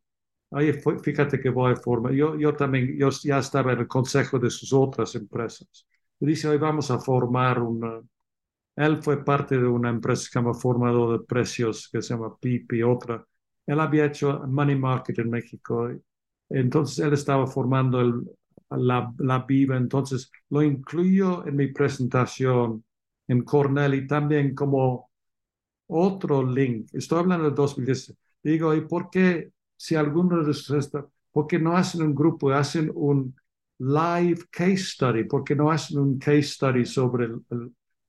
Oye, fíjate que voy a formar, yo, yo también, yo ya estaba en el consejo de sus otras empresas. Y dice, hoy vamos a formar una, él fue parte de una empresa que se llama Formador de Precios, que se llama PIP y otra. Él había hecho Money Market en México. Entonces él estaba formando la, la viva. Entonces, lo incluyo en mi presentación en Cornell y también como otro link. Estoy hablando de 2010. Digo, ¿y por qué si algunos de ustedes, por qué no hacen un grupo, hacen un live case study? ¿Por qué no hacen un case study sobre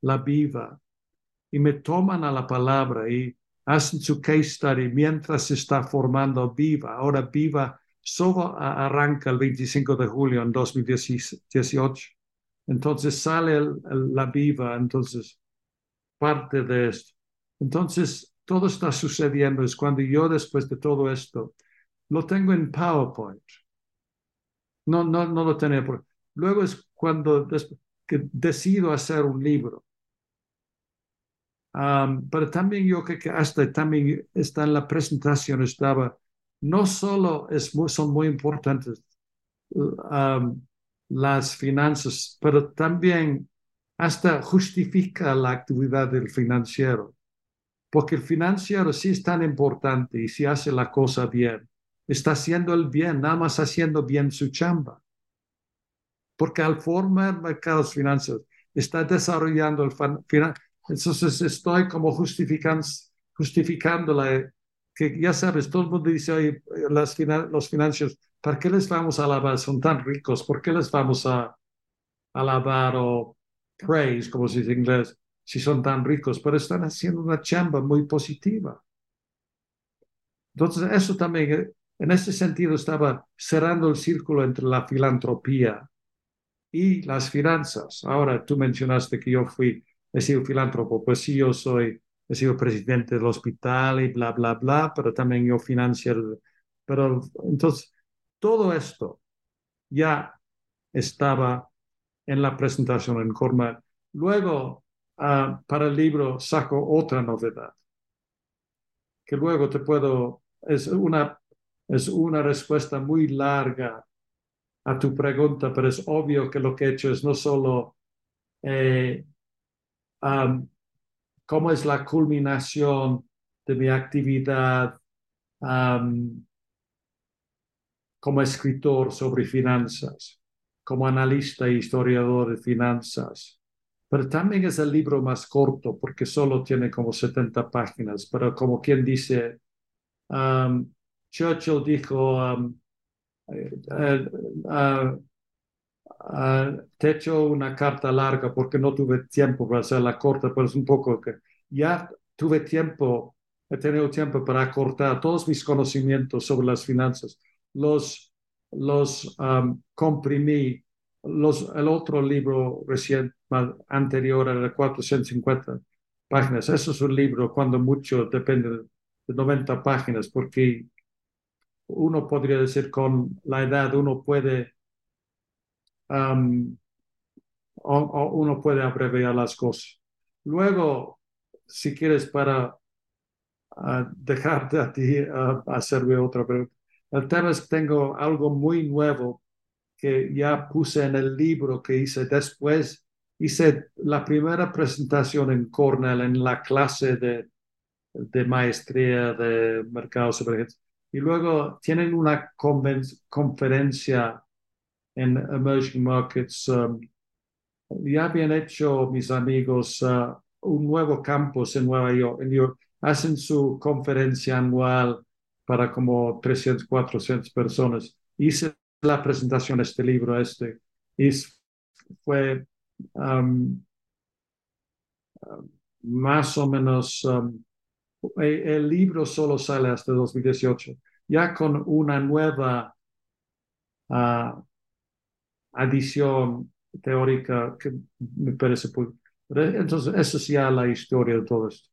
la viva? Y me toman a la palabra y hacen su case study mientras se está formando viva. Ahora viva solo arranca el 25 de julio en 2018. Entonces sale la viva, entonces parte de esto. Entonces todo está sucediendo. Es cuando yo después de todo esto lo tengo en PowerPoint. No, no, no lo tenía. Por... Luego es cuando decido hacer un libro. pero también yo creo que hasta también está en la presentación, estaba no solo son muy importantes um, las finanzas, pero también hasta justifica la actividad del financiero. Porque el financiero sí es tan importante y si hace la cosa bien, está haciendo el bien, nada más haciendo bien su chamba. Porque al formar mercados financieros, está desarrollando el financiero. Entonces estoy como justificando, justificando la que ya sabes, todo el mundo dice, oye, las los financieros, ¿para qué les vamos a alabar? Son tan ricos, ¿por qué les vamos a alabar o praise, como se dice en inglés, si son tan ricos? Pero están haciendo una chamba muy positiva. Entonces, eso también, en ese sentido, estaba cerrando el círculo entre la filantropía y las finanzas. Ahora, tú mencionaste que yo fui, he sido filántropo, pues sí, yo soy he sido presidente del hospital y bla, bla, bla, pero también yo financiero. Pero entonces, todo esto ya estaba en la presentación en Cornell. Luego, uh, para el libro, saco otra novedad, que luego te puedo, es una, es una respuesta muy larga a tu pregunta, pero es obvio que lo que he hecho es no solo eh, cómo es la culminación de mi actividad como escritor sobre finanzas, como analista e historiador de finanzas. Pero también es el libro más corto porque solo tiene como 70 páginas, pero como quien dice, Churchill dijo, eh, eh, eh, Uh, te he hecho una carta larga porque no tuve tiempo para hacerla corta, pero es un poco que ya tuve tiempo, he tenido tiempo para acortar todos mis conocimientos sobre las finanzas. Los, los um, comprimí. Los, el otro libro reciente, anterior era de 450 páginas. Eso es un libro, cuando mucho, depende de 90 páginas, porque uno podría decir con la edad, uno puede uno puede abreviar las cosas. Luego, si quieres para uh, dejarte a ti uh, hacerme otra pregunta. El tema es tengo algo muy nuevo que ya puse en el libro que hice después. Hice la primera presentación en Cornell en la clase de, de maestría de mercados Y luego tienen una conferencia en emerging markets. Um, ya habían hecho mis amigos uh, un nuevo campus en Nueva York, en York. Hacen su conferencia anual para como 300, 400 personas. Hice la presentación de este libro, este, y fue más o menos, um, el, libro solo sale hasta 2018, ya con una nueva uh, adición teórica que me parece... Entonces, esa es ya la historia de todo esto.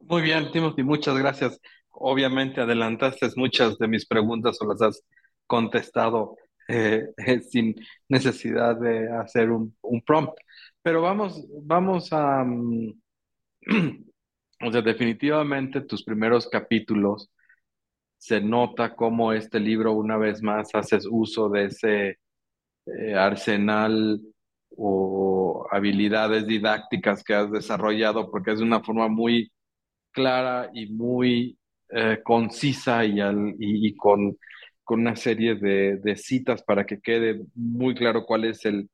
Muy bien, Timothy, muchas gracias. Obviamente adelantaste muchas de mis preguntas o las has contestado eh, sin necesidad de hacer un, prompt. Pero vamos, vamos a... Mm, o sea, definitivamente tus primeros capítulos se nota cómo este libro una vez más haces uso de ese eh, arsenal o habilidades didácticas que has desarrollado, porque es de una forma muy clara y muy eh, concisa y, y, con, con, una serie de, de, citas para que quede muy claro cuál es el,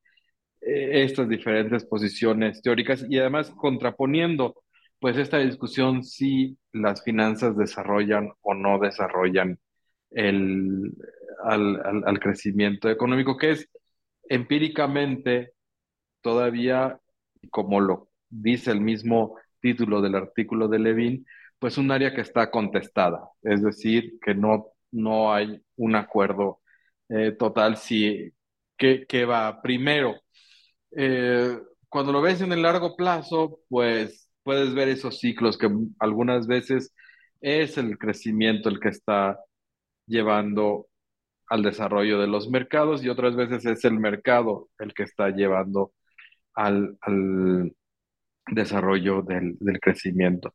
eh, estas diferentes posiciones teóricas y además contraponiendo pues esta discusión si las finanzas desarrollan o no desarrollan el, al, crecimiento económico, que es empíricamente todavía, como lo dice el mismo título del artículo de Levin, pues un área que está contestada, es decir, que no, no hay un acuerdo eh, total si que, va primero. Eh, cuando lo ves en el largo plazo, pues puedes ver esos ciclos que algunas veces es el crecimiento el que está llevando al desarrollo de los mercados y otras veces es el mercado el que está llevando al, desarrollo del, crecimiento.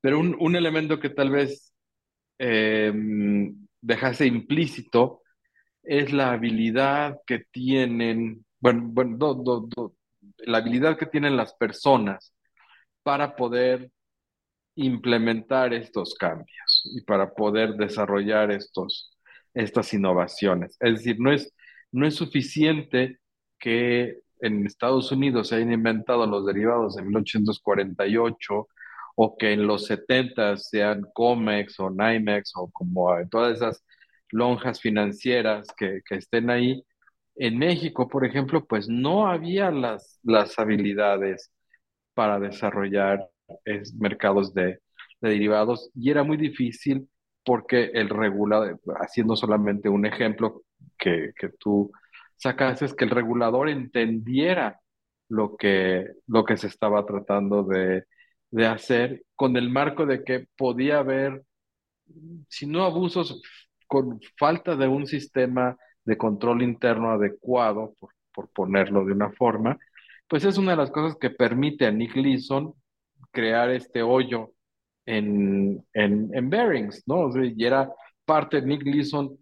Pero un, elemento que tal vez eh, dejase implícito es la habilidad que tienen, bueno, bueno la habilidad que tienen las personas para poder implementar estos cambios y para poder desarrollar estos, estas innovaciones. Es decir, no es, no es suficiente que en Estados Unidos se hayan inventado los derivados en 1848 o que en los 70 sean Comex o NYMEX o como todas esas lonjas financieras que, que estén ahí. En México, por ejemplo, pues no había las, las habilidades para desarrollar mercados de, de derivados y era muy difícil porque el regulador, haciendo solamente un ejemplo que, que tú sacas, es que el regulador entendiera lo que, lo que se estaba tratando de, de hacer con el marco de que podía haber, si no abusos, con falta de un sistema de control interno adecuado, por, por ponerlo de una forma, pues es una de las cosas que permite a Nick Leeson crear este hoyo en, en, en Bearings, ¿no? y era parte Nick Leeson,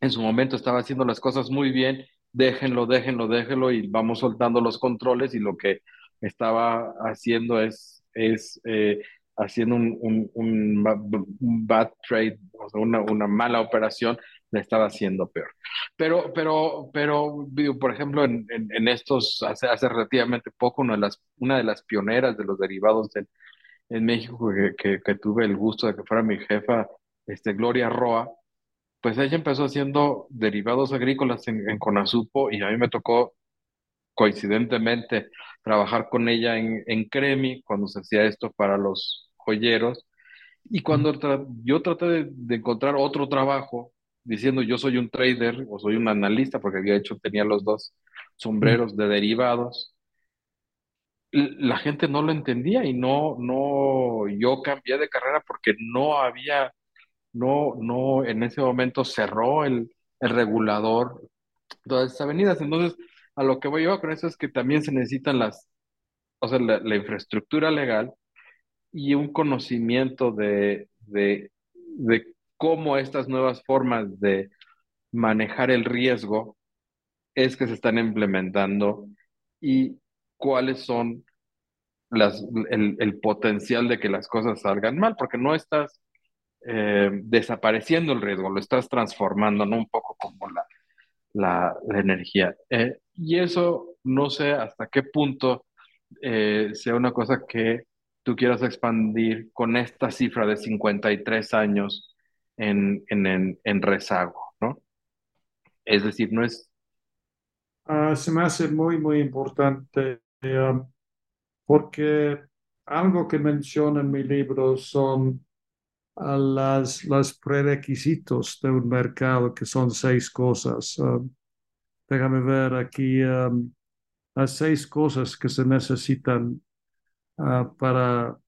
en su momento estaba haciendo las cosas muy bien, déjenlo, déjenlo, déjenlo y vamos soltando los controles y lo que estaba haciendo es, es eh, haciendo un, un, un, bad trade, o sea, una, una mala operación, le estaba haciendo peor. Pero, pero, pero, por ejemplo, en, en, estos, hace, hace relativamente poco, una de las, una de las pioneras de los derivados en, en México que, que, tuve el gusto de que fuera mi jefa, este, Gloria Roa, pues ella empezó haciendo derivados agrícolas en, en Conasupo y a mí me tocó coincidentemente trabajar con ella en, en Cremi cuando se hacía esto para los joyeros. Y cuando yo traté de, de, encontrar otro trabajo diciendo yo soy un trader o soy un analista, porque había hecho, tenía los dos sombreros de derivados, la gente no lo entendía y no, no, yo cambié de carrera porque no había, no, no, en ese momento cerró el, el regulador todas esas avenidas. Entonces, a lo que voy yo con eso es que también se necesitan las, o sea, la, infraestructura legal y un conocimiento de, de, de cómo estas nuevas formas de manejar el riesgo es que se están implementando y cuáles son las, el, el potencial de que las cosas salgan mal, porque no estás eh, desapareciendo el riesgo, lo estás transformando, ¿no? Un poco como la, la, la energía. Eh, y eso no sé hasta qué punto eh, sea una cosa que tú quieras expandir con esta cifra de 53 años en, en, en, rezago, ¿no? Es decir, no es... Uh, se me hace muy, muy importante uh, porque algo que menciono en mi libro son uh, las, los prerequisitos de un mercado, que son seis cosas. déjame ver aquí las seis cosas que se necesitan para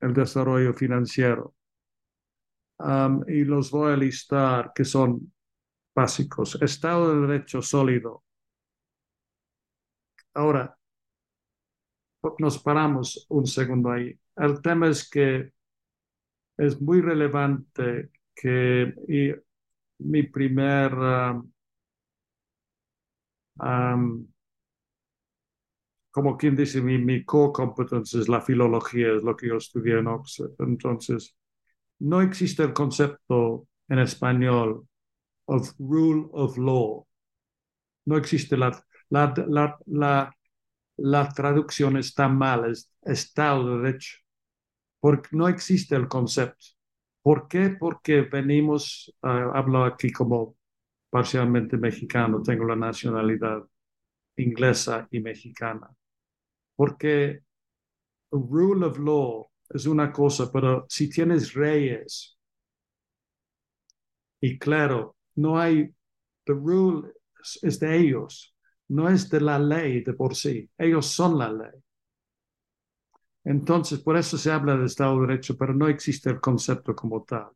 el desarrollo financiero y los voy a listar que son básicos. Estado de Derecho sólido. Ahora, nos paramos un segundo ahí. El tema es que es muy relevante que mi primer como quien dice, mi, mi core competence es la filología, es lo que yo estudié en Oxford. Entonces, no existe el concepto en español of rule of law. No existe la, la, la, la, la traducción está mal, es Estado de Derecho, porque no existe el concepto. ¿Por qué? Porque venimos, uh, hablo aquí como parcialmente mexicano, tengo la nacionalidad inglesa y mexicana. Porque rule of law es una cosa, pero si tienes reyes, y claro, no hay, the rule es de ellos, no es de la ley de por sí, ellos son la ley. Entonces, por eso se habla de Estado de Derecho, pero no existe el concepto como tal.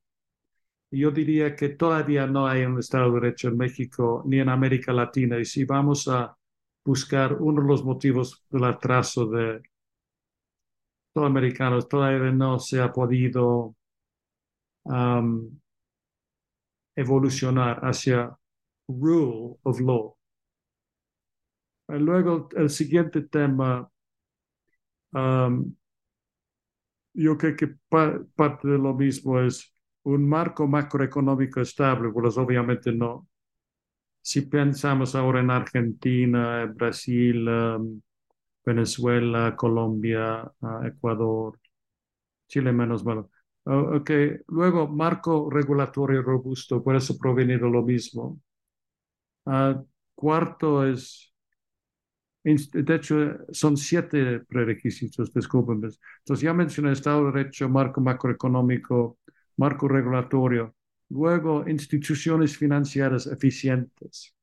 Yo diría que todavía no hay un Estado de Derecho en México ni en América Latina. Y si vamos a buscar uno de los motivos del atraso de americanos todavía no se ha podido evolucionar hacia rule of law. Luego, el siguiente tema, yo creo que parte de lo mismo es un marco macroeconómico estable, pues obviamente no. Si pensamos ahora en Argentina, Brasil, um, Venezuela, Colombia, uh, Ecuador, Chile menos malo. Uh, ok, luego marco regulatorio robusto, por eso proviene de lo mismo. Uh, cuarto es, de hecho, son siete prerequisitos, discúlpenme. Entonces ya mencioné Estado de Derecho, marco macroeconómico, marco regulatorio, luego instituciones financieras eficientes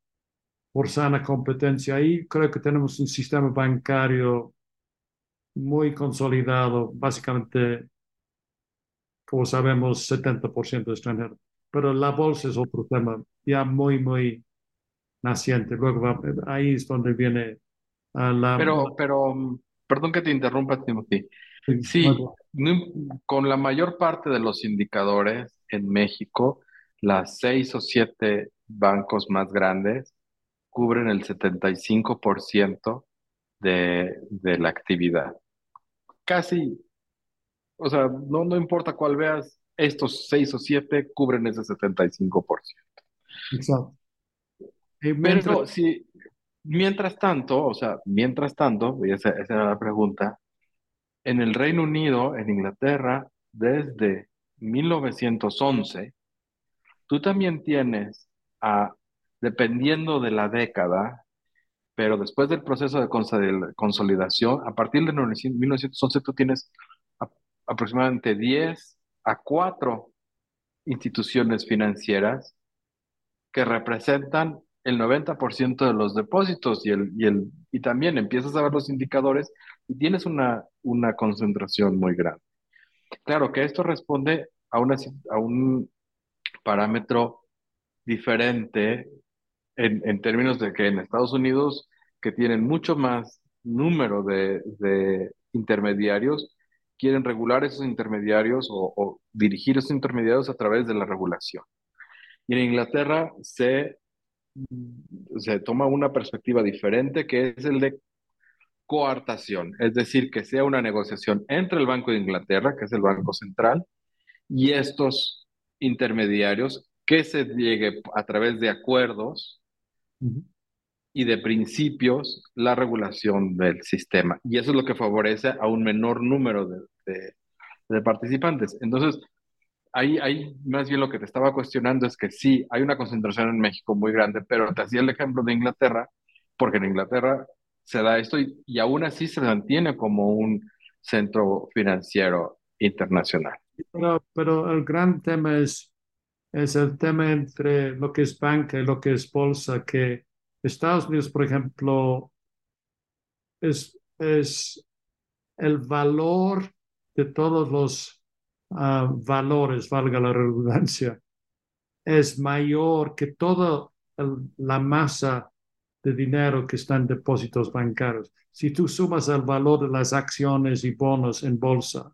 por sana competencia. Ahí creo que tenemos un sistema bancario muy consolidado, básicamente, como sabemos, 70% extranjero. Pero la bolsa es otro tema ya muy, muy naciente. Luego ahí es donde viene la... Pero, pero, perdón que te interrumpa, Timothy. Sí, con la mayor parte de los indicadores en México, las seis o siete bancos más grandes cubren el 75% de, de la actividad. Casi, o sea, no, no importa cuál veas, estos seis o siete cubren ese 75%. Exacto. Pero si, mientras tanto, o sea, mientras tanto, y esa, era la pregunta, en el Reino Unido, en Inglaterra, desde 1911, tú también tienes a dependiendo de la década, pero después del proceso de consolidación, a partir de 1911 tú tienes aproximadamente 10 a 4 instituciones financieras que representan el 90% de los depósitos y, el, y, el, y también empiezas a ver los indicadores y tienes una, una concentración muy grande. Claro que esto responde a, una, a un parámetro diferente en, términos de que en Estados Unidos, que tienen mucho más número de, intermediarios, quieren regular esos intermediarios o, dirigir esos intermediarios a través de la regulación. Y en Inglaterra se, se toma una perspectiva diferente, que es el de coartación, es decir, que sea una negociación entre el Banco de Inglaterra, que es el Banco Central, y estos intermediarios, que se llegue a través de acuerdos y de principios la regulación del sistema. Y eso es lo que favorece a un menor número de, de, participantes. Entonces, ahí, ahí más bien lo que te estaba cuestionando es que sí, hay una concentración en México muy grande, pero te hacía el ejemplo de Inglaterra, porque en Inglaterra se da esto y, y aún así se mantiene como un centro financiero internacional. Pero, pero el gran tema es es el tema entre lo que es banca y lo que es bolsa, que Estados Unidos, por ejemplo, es, es el valor de todos los ah, valores, valga la redundancia, es mayor que toda la masa de dinero que está en depósitos bancarios. Si tú sumas el valor de las acciones y bonos en bolsa,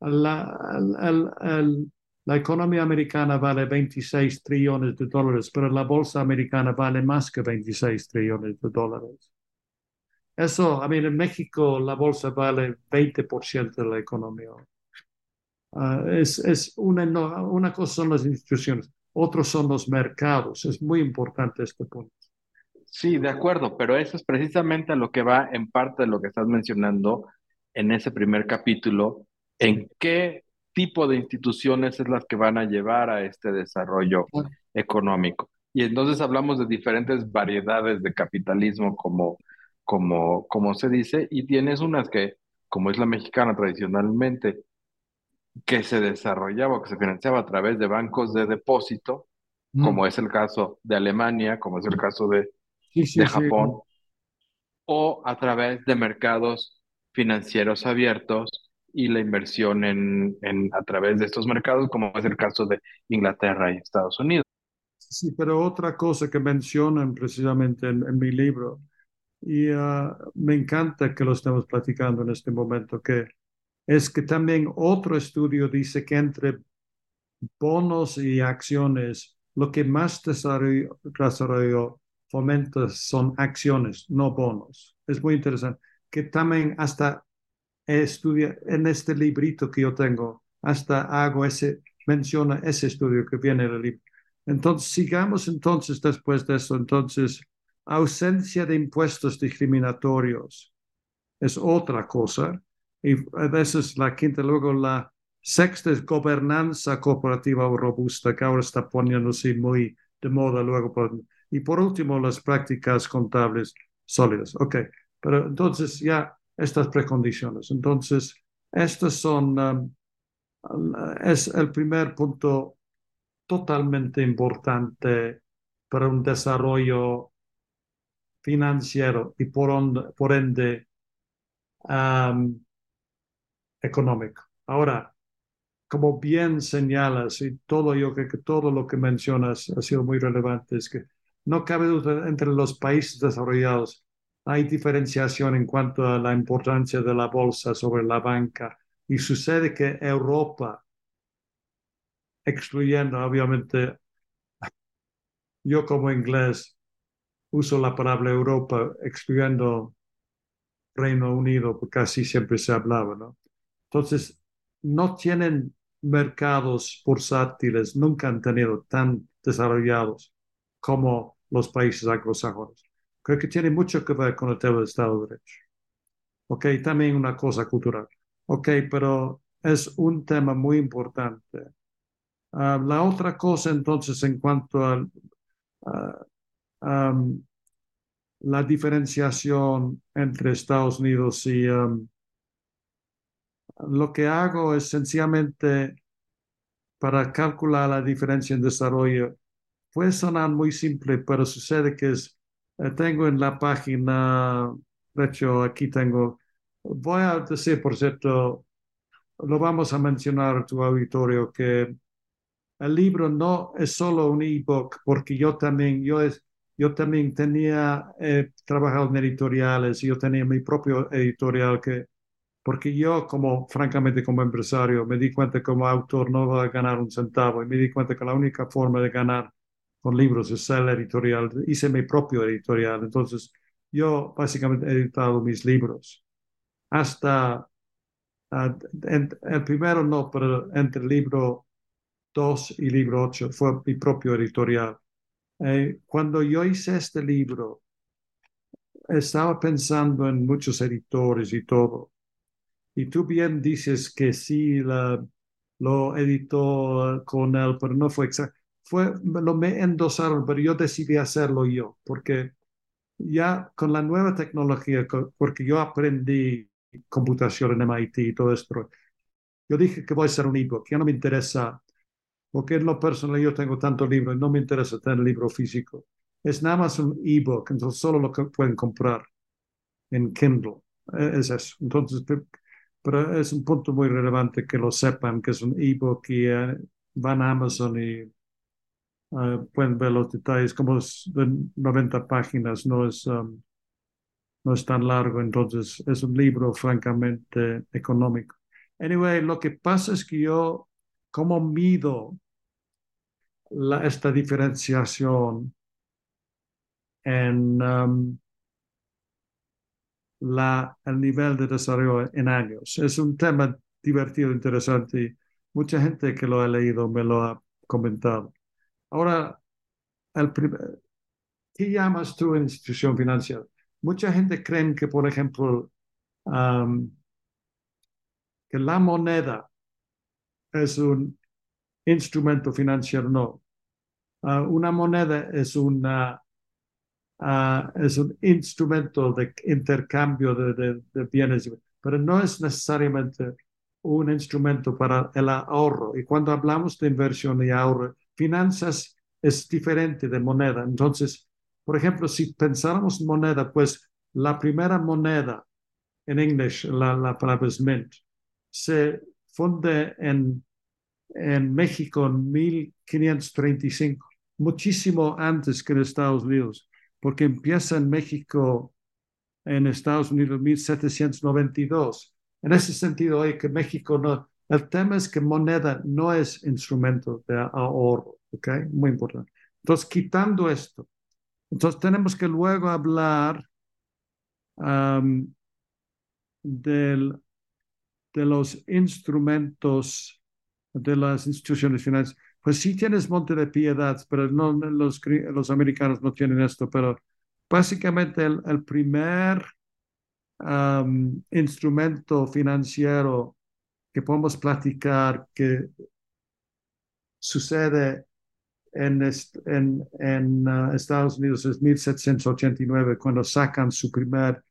la, el, el, la economía americana vale 26 trillones de dólares, pero la bolsa americana vale más que 26 trillones de dólares. Eso, a mí en México la bolsa vale 20% de la economía. Uh, es es una, una cosa son las instituciones, otros son los mercados. Es muy importante este punto. Sí, de acuerdo, pero eso es precisamente lo que va en parte de lo que estás mencionando en ese primer capítulo, en qué tipo de instituciones es las que van a llevar a este desarrollo económico. Y entonces hablamos de diferentes variedades de capitalismo, como, como, como se dice, y tienes unas que, como es la mexicana tradicionalmente, que se desarrollaba, que se financiaba a través de bancos de depósito, mm. como es el caso de Alemania, como es el caso de, de Japón, o a través de mercados financieros abiertos, y la inversión en, en, a través de estos mercados, como es el caso de Inglaterra y Estados Unidos. Sí, pero otra cosa que mencionan precisamente en, mi libro, y uh, me encanta que lo estemos platicando en este momento, que es que también otro estudio dice que entre bonos y acciones, lo que más desarrollo, desarrollo fomenta son acciones, no bonos. Es muy interesante. Que también hasta estudia en este librito que yo tengo, hasta hago ese, menciona ese estudio que viene en el libro. Entonces, sigamos entonces después de eso. Entonces, ausencia de impuestos discriminatorios. es otra cosa. Y esa es la quinta. Luego la sexta es gobernanza cooperativa robusta, que ahora está poniéndose muy de moda luego. y por último, las prácticas contables sólidas. Ok, pero entonces ya estas precondiciones. Entonces, estos son, um, es el primer punto totalmente importante para un desarrollo financiero y por, por ende um, económico. Ahora, como bien señalas, y todo, yo que todo lo que mencionas ha sido muy relevante, es que no cabe duda entre los países desarrollados hay diferenciación en cuanto a la importancia de la bolsa sobre la banca. Y sucede que Europa, excluyendo obviamente, yo como inglés uso la palabra Europa, excluyendo Reino Unido, porque así siempre se hablaba, ¿no? Entonces, no tienen mercados bursátiles, nunca han tenido tan desarrollados como los países anglosajones. Creo que tiene mucho que ver con el tema del Estado de Derecho. Ok, también una cosa cultural. Ok, pero es un tema muy importante. Ah, la otra cosa entonces en cuanto a la diferenciación entre Estados Unidos y lo que hago es sencillamente para calcular la diferencia en desarrollo. Puede sonar muy simple, pero sucede que es eh, tengo en la página, de hecho aquí tengo, voy a decir, por cierto, lo vamos a mencionar a tu auditorio, que el libro no es solo un ebook, porque yo también, yo, es, yo también tenía eh, trabajado en editoriales, yo tenía mi propio editorial que, porque yo como, francamente, como empresario, me di cuenta que como autor no va a ganar un centavo y me di cuenta que la única forma de ganar con libros, es el editorial, hice mi propio editorial, entonces yo básicamente he editado mis libros. Hasta ah, el primero no, pero entre libro 2 y libro 8 fue mi propio editorial. Eh, cuando yo hice este libro, estaba pensando en muchos editores y todo. Y tú bien dices que sí, la, lo editó con él, pero no fue exacto fue, lo me endosaron, pero yo decidí hacerlo yo, porque ya con la nueva tecnología, porque yo aprendí computación en MIT y todo esto, yo dije que voy a hacer un ebook, ya no me interesa, porque en lo personal yo tengo tantos libros, no me interesa tener libro físico. Es nada más un ebook, entonces solo lo que pueden comprar en Kindle. E, es eso. Entonces, pero es un punto muy relevante que lo sepan, que es un ebook y eh, van a Amazon y Ah, pueden ver los detalles, como es de 90 páginas, no es, um, no es tan largo, entonces es un libro francamente económico. Anyway, lo que pasa es que yo, como mido la, esta diferenciación en um, la, el nivel de desarrollo en años. Es un tema divertido, interesante mucha gente que lo ha leído me lo ha comentado. Ahora, el ¿qué llamas tú institución financiera? Mucha gente cree que, por ejemplo, que la moneda es un instrumento financiero. No. Ah, una moneda es, una, ah, es un instrumento de intercambio de, de bienes, pero no es necesariamente un instrumento para el ahorro. Y cuando hablamos de inversión y ahorro, finanzas es diferente de moneda. Entonces, por ejemplo, si pensáramos moneda, pues la primera moneda en inglés, la, la palabra mint, se funde en, en México en 1535, muchísimo antes que en Estados Unidos, porque empieza en México, en Estados Unidos, en 1792. En ese sentido, hay que México no, el tema es que moneda no es instrumento de ahorro, ¿ok? Muy importante. Entonces, quitando esto, entonces tenemos que luego hablar de los instrumentos de las instituciones financieras. Pues sí tienes monte de piedad, pero no, los, americanos no tienen esto, pero básicamente el, primer um, instrumento financiero que podemos platicar que sucede en uh, Estados Unidos es 1789, cuando sacan su primer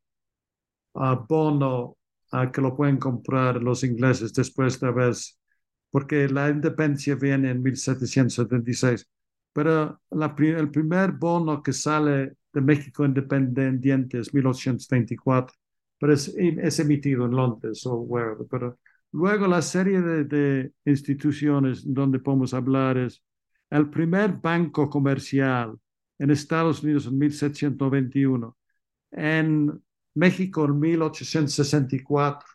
uh, bono uh, que lo pueden comprar los ingleses después de haber, porque la independencia viene en 1776. Pero la, el primer bono que sale de México independiente es 1824, pero es, es emitido en Londres o wherever. Pero luego la serie de, de instituciones donde podemos hablar es el primer banco comercial en Estados Unidos en 1791, en México en 1864.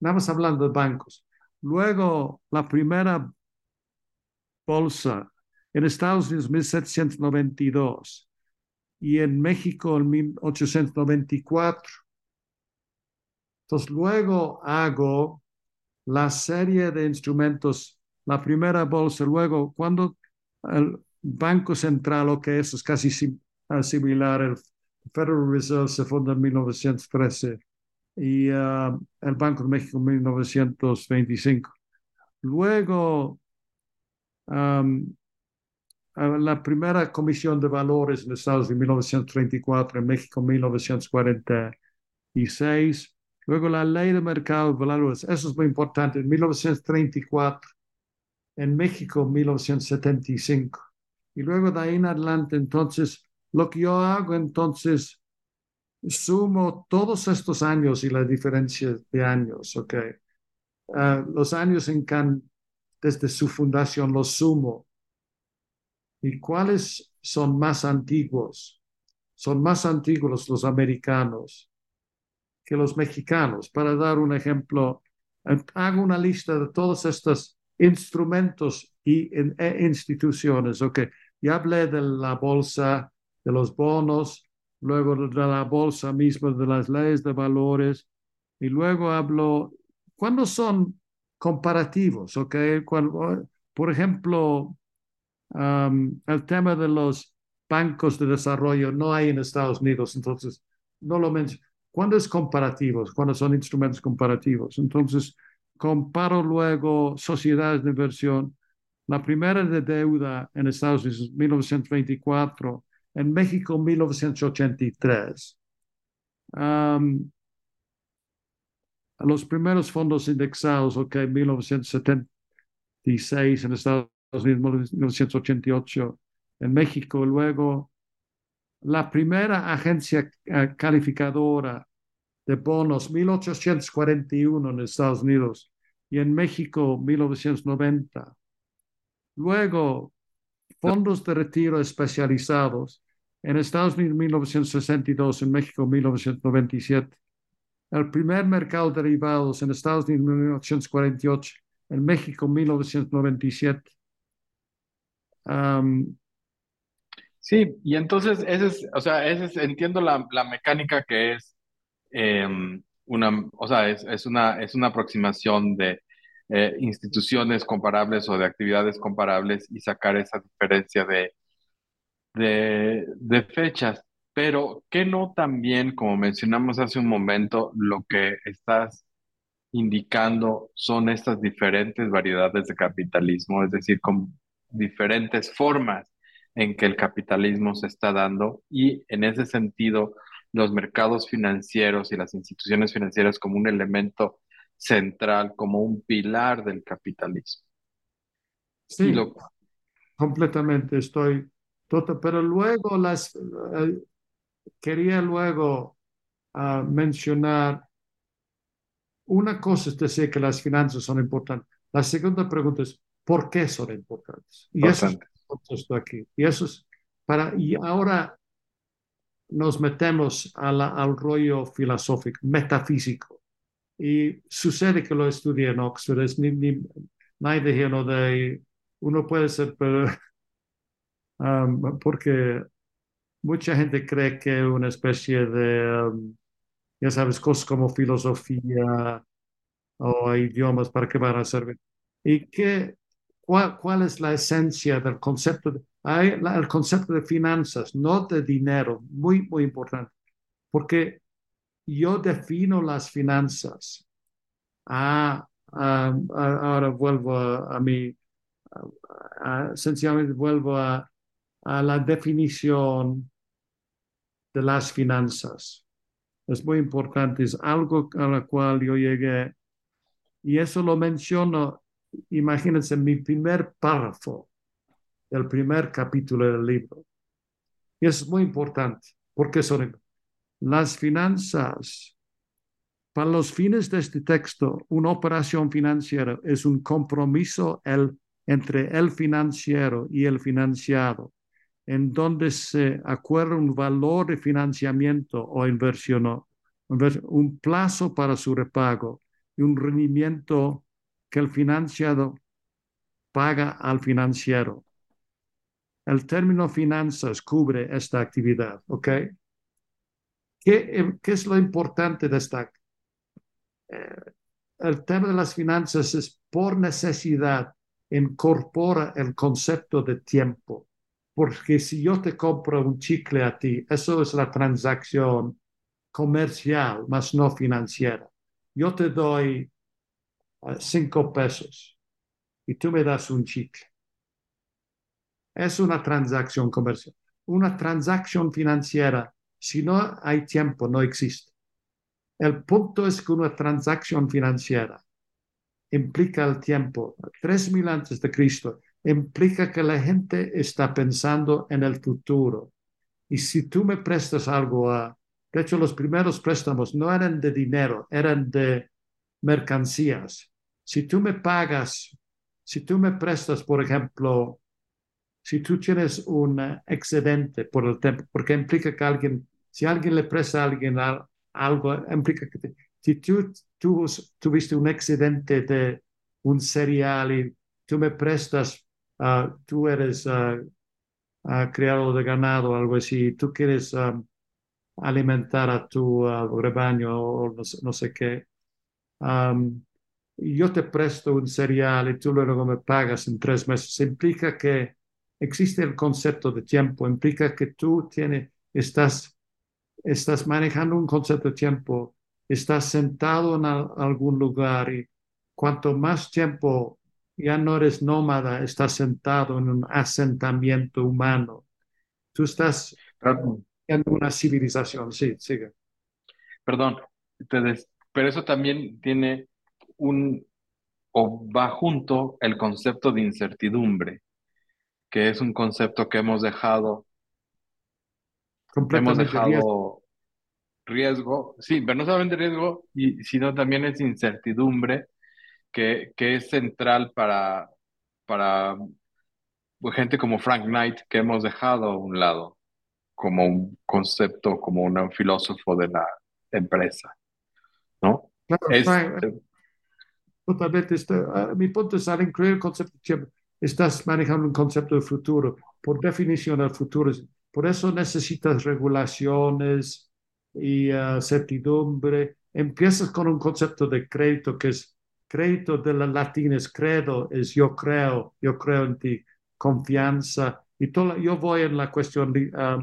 Nada más hablando de bancos. Luego, la primera bolsa en Estados Unidos en 1792 y en México en 1894. Entonces, luego hago la serie de instrumentos la primera bolsa, luego cuando el Banco Central, o que eso es casi similar, el Federal Reserve se funda en 1913 y uh, el Banco de México en 1925. Luego, um, la primera comisión de valores en Estados Unidos en 1934, en México en 1946. Luego la ley de mercado de valores, eso es muy importante, en 1934 en México en 1975. Y luego de ahí en adelante, entonces, lo que yo hago, entonces, sumo todos estos años y la diferencia de años, ¿ok? Ah, los años en que desde su fundación los sumo. ¿Y cuáles son más antiguos? Son más antiguos los americanos que los mexicanos. Para dar un ejemplo, hago una lista de todas estas instrumentos y e instituciones. Ok, ya hablé de la bolsa, de los bonos, luego de la bolsa misma, de las leyes de valores, y luego hablo, ¿cuándo son comparativos? Ok, por ejemplo, el tema de los bancos de desarrollo no hay en Estados Unidos, entonces no lo menciono. ¿Cuándo es comparativos? ¿Cuándo son instrumentos comparativos? Entonces, comparo luego sociedades de inversión. La primera de deuda en Estados Unidos, 1924, en México, 1983. los primeros fondos indexados, ok, 1976 en Estados Unidos, 1988 en México, luego la primera agencia eh, calificadora de bonos 1841 en Estados Unidos y en México 1990. Luego, fondos de retiro especializados en Estados Unidos 1962, en México 1997. El primer mercado de derivados en Estados Unidos 1948, en México 1997. sí, y entonces ese es, o sea, ese es, entiendo la, la mecánica que es Em, una, o sea, es, es, una, es una aproximación de eh, instituciones comparables o de actividades comparables y sacar esa diferencia de, de, de fechas. Pero que no también, como mencionamos hace un momento, lo que estás indicando son estas diferentes variedades de capitalismo, es decir, con diferentes formas en que el capitalismo se está dando y en ese sentido los mercados financieros y las instituciones financieras como un elemento central, como un pilar del capitalismo. Sí, completamente estoy, todo, pero luego las, eh, quería luego ah, mencionar una cosa es decir que las finanzas son importantes. La segunda pregunta es, ¿por qué son importantes? Y eso es aquí. Y eso es para, y ahora nos metemos al rollo filosófico, metafísico. Y sucede que lo estudié en Oxford, es ni, ni, de, uno puede ser, pero, um, porque mucha gente cree que una especie de, um, ya sabes, cosas como filosofía o idiomas para qué van a servir. ¿Y qué, cuál, cuál es la esencia del concepto? De, hay el concepto de finanzas, no de dinero, muy, muy importante, porque yo defino las finanzas. Ah, ah, ah, ahora vuelvo a, a mi, a- a- sencillamente vuelvo a, a la definición de las finanzas. Es muy importante, es algo a la cual yo llegué y eso lo menciono, imagínense, en mi primer párrafo del primer capítulo del libro. Y es muy importante, porque son las finanzas. Para los fines de este texto, una operación financiera es un compromiso entre el financiero y el financiado, en donde se acuerda un valor de financiamiento o inversión, un plazo para su repago y un rendimiento que el financiado paga al financiero. El término finanzas cubre esta actividad, ¿ok? ¿Qué, qué es lo importante de esta? eh, el tema de las finanzas es por necesidad, incorpora el concepto de tiempo. Porque si yo te compro un chicle a ti, eso es la transacción comercial, más no financiera. Yo te doy eh, cinco pesos y tú me das un chicle. Es una transacción comercial. Una transacción financiera, si no hay tiempo, no existe. El punto es que una transacción financiera implica el tiempo. Tres mil antes de Cristo implica que la gente está pensando en el futuro. Y si tú me prestas algo a... De hecho, los primeros préstamos no eran de dinero, eran de mercancías. Si tú me pagas, si tú me prestas, por ejemplo, si tú tienes un excedente por el tiempo, porque implica que alguien, si alguien le presta a alguien al- algo, implica que si tú, tú tuviste un excedente de un cereal y tú me prestas, ah, tú eres ah, ah, criado de ganado o algo así, tú quieres alimentar a tu rebaño o no, sé- qué, yo te presto un cereal y tú luego me pagas en tres meses. Implica que existe el concepto de tiempo, implica que tú tienes, estás, estás manejando un concepto de tiempo, estás sentado en al- algún lugar y cuanto más tiempo ya no eres nómada, estás sentado en un asentamiento humano. Tú estás en una civilización, sí, sigue. Perdón, des- pero eso también tiene un, o va junto el concepto de incertidumbre, que es un concepto que hemos dejado, hemos riesgo. dejado riesgo, sí, pero no solamente riesgo, y, sino también es incertidumbre, que, que es central para, para gente como Frank Knight, que hemos dejado a un lado como un concepto, como un filósofo de la empresa, ¿no? Claro, Es, Frank, Totalmente. Está, ah, mi punto es al incluir el concepto de estás manejando un concepto de futuro. Por definición, el futuro es. Por eso necesitas regulaciones y ah, certidumbre. Empiezas con un concepto de crédito que es crédito de la latín es credo, es yo creo, yo creo en ti, confianza. Y todo, yo voy en la cuestión de, ah,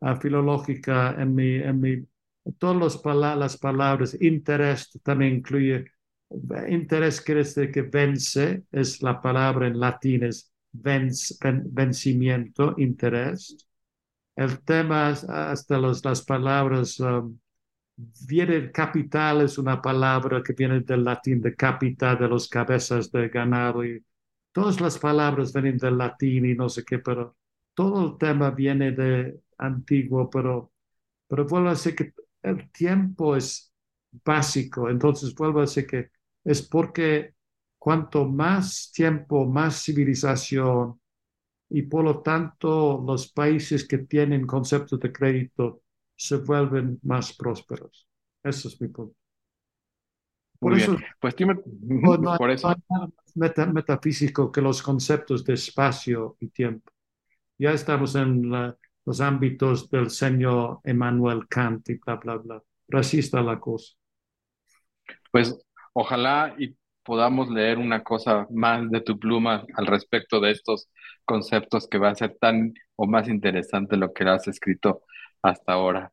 ah, filológica, en mi, en mi, todas las palabras, interés también incluye Interés quiere decir que vence, es la palabra en latín, es venc- ven- vencimiento, interés. El tema, hasta los- las palabras, um, viene capital, es una palabra que viene del latín de capita, de los cabezas de ganado, y todas las palabras vienen del latín y no sé qué, pero todo el tema viene de antiguo, pero, pero vuelvo a decir que el tiempo es básico, entonces vuelvo a decir que es porque cuanto más tiempo, más civilización y por lo tanto los países que tienen conceptos de crédito se vuelven más prósperos. Eso es mi punto. Por muy eso bien. Pues Tim- no, no por eso, meta- metafísico que los conceptos de espacio y tiempo. Ya estamos en la- los ámbitos del señor Emmanuel Kant y bla, bla, bla. Está la cosa. pues ojalá y podamos leer una cosa más de tu pluma al respecto de estos conceptos que va a ser tan o más interesante lo que has escrito hasta ahora.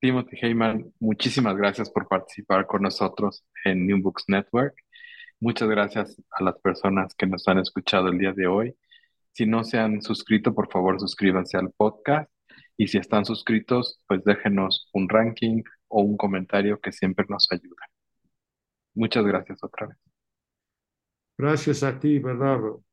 Timothy Heyman, muchísimas gracias por participar con nosotros en New Books Network. Muchas gracias a las personas que nos han escuchado el día de hoy. Si no se han suscrito, por favor suscríbanse al podcast. Y si están suscritos, pues déjenos un ranking o un comentario que siempre nos ayuda. Muchas gracias otra vez. Gracias a ti, Bernardo.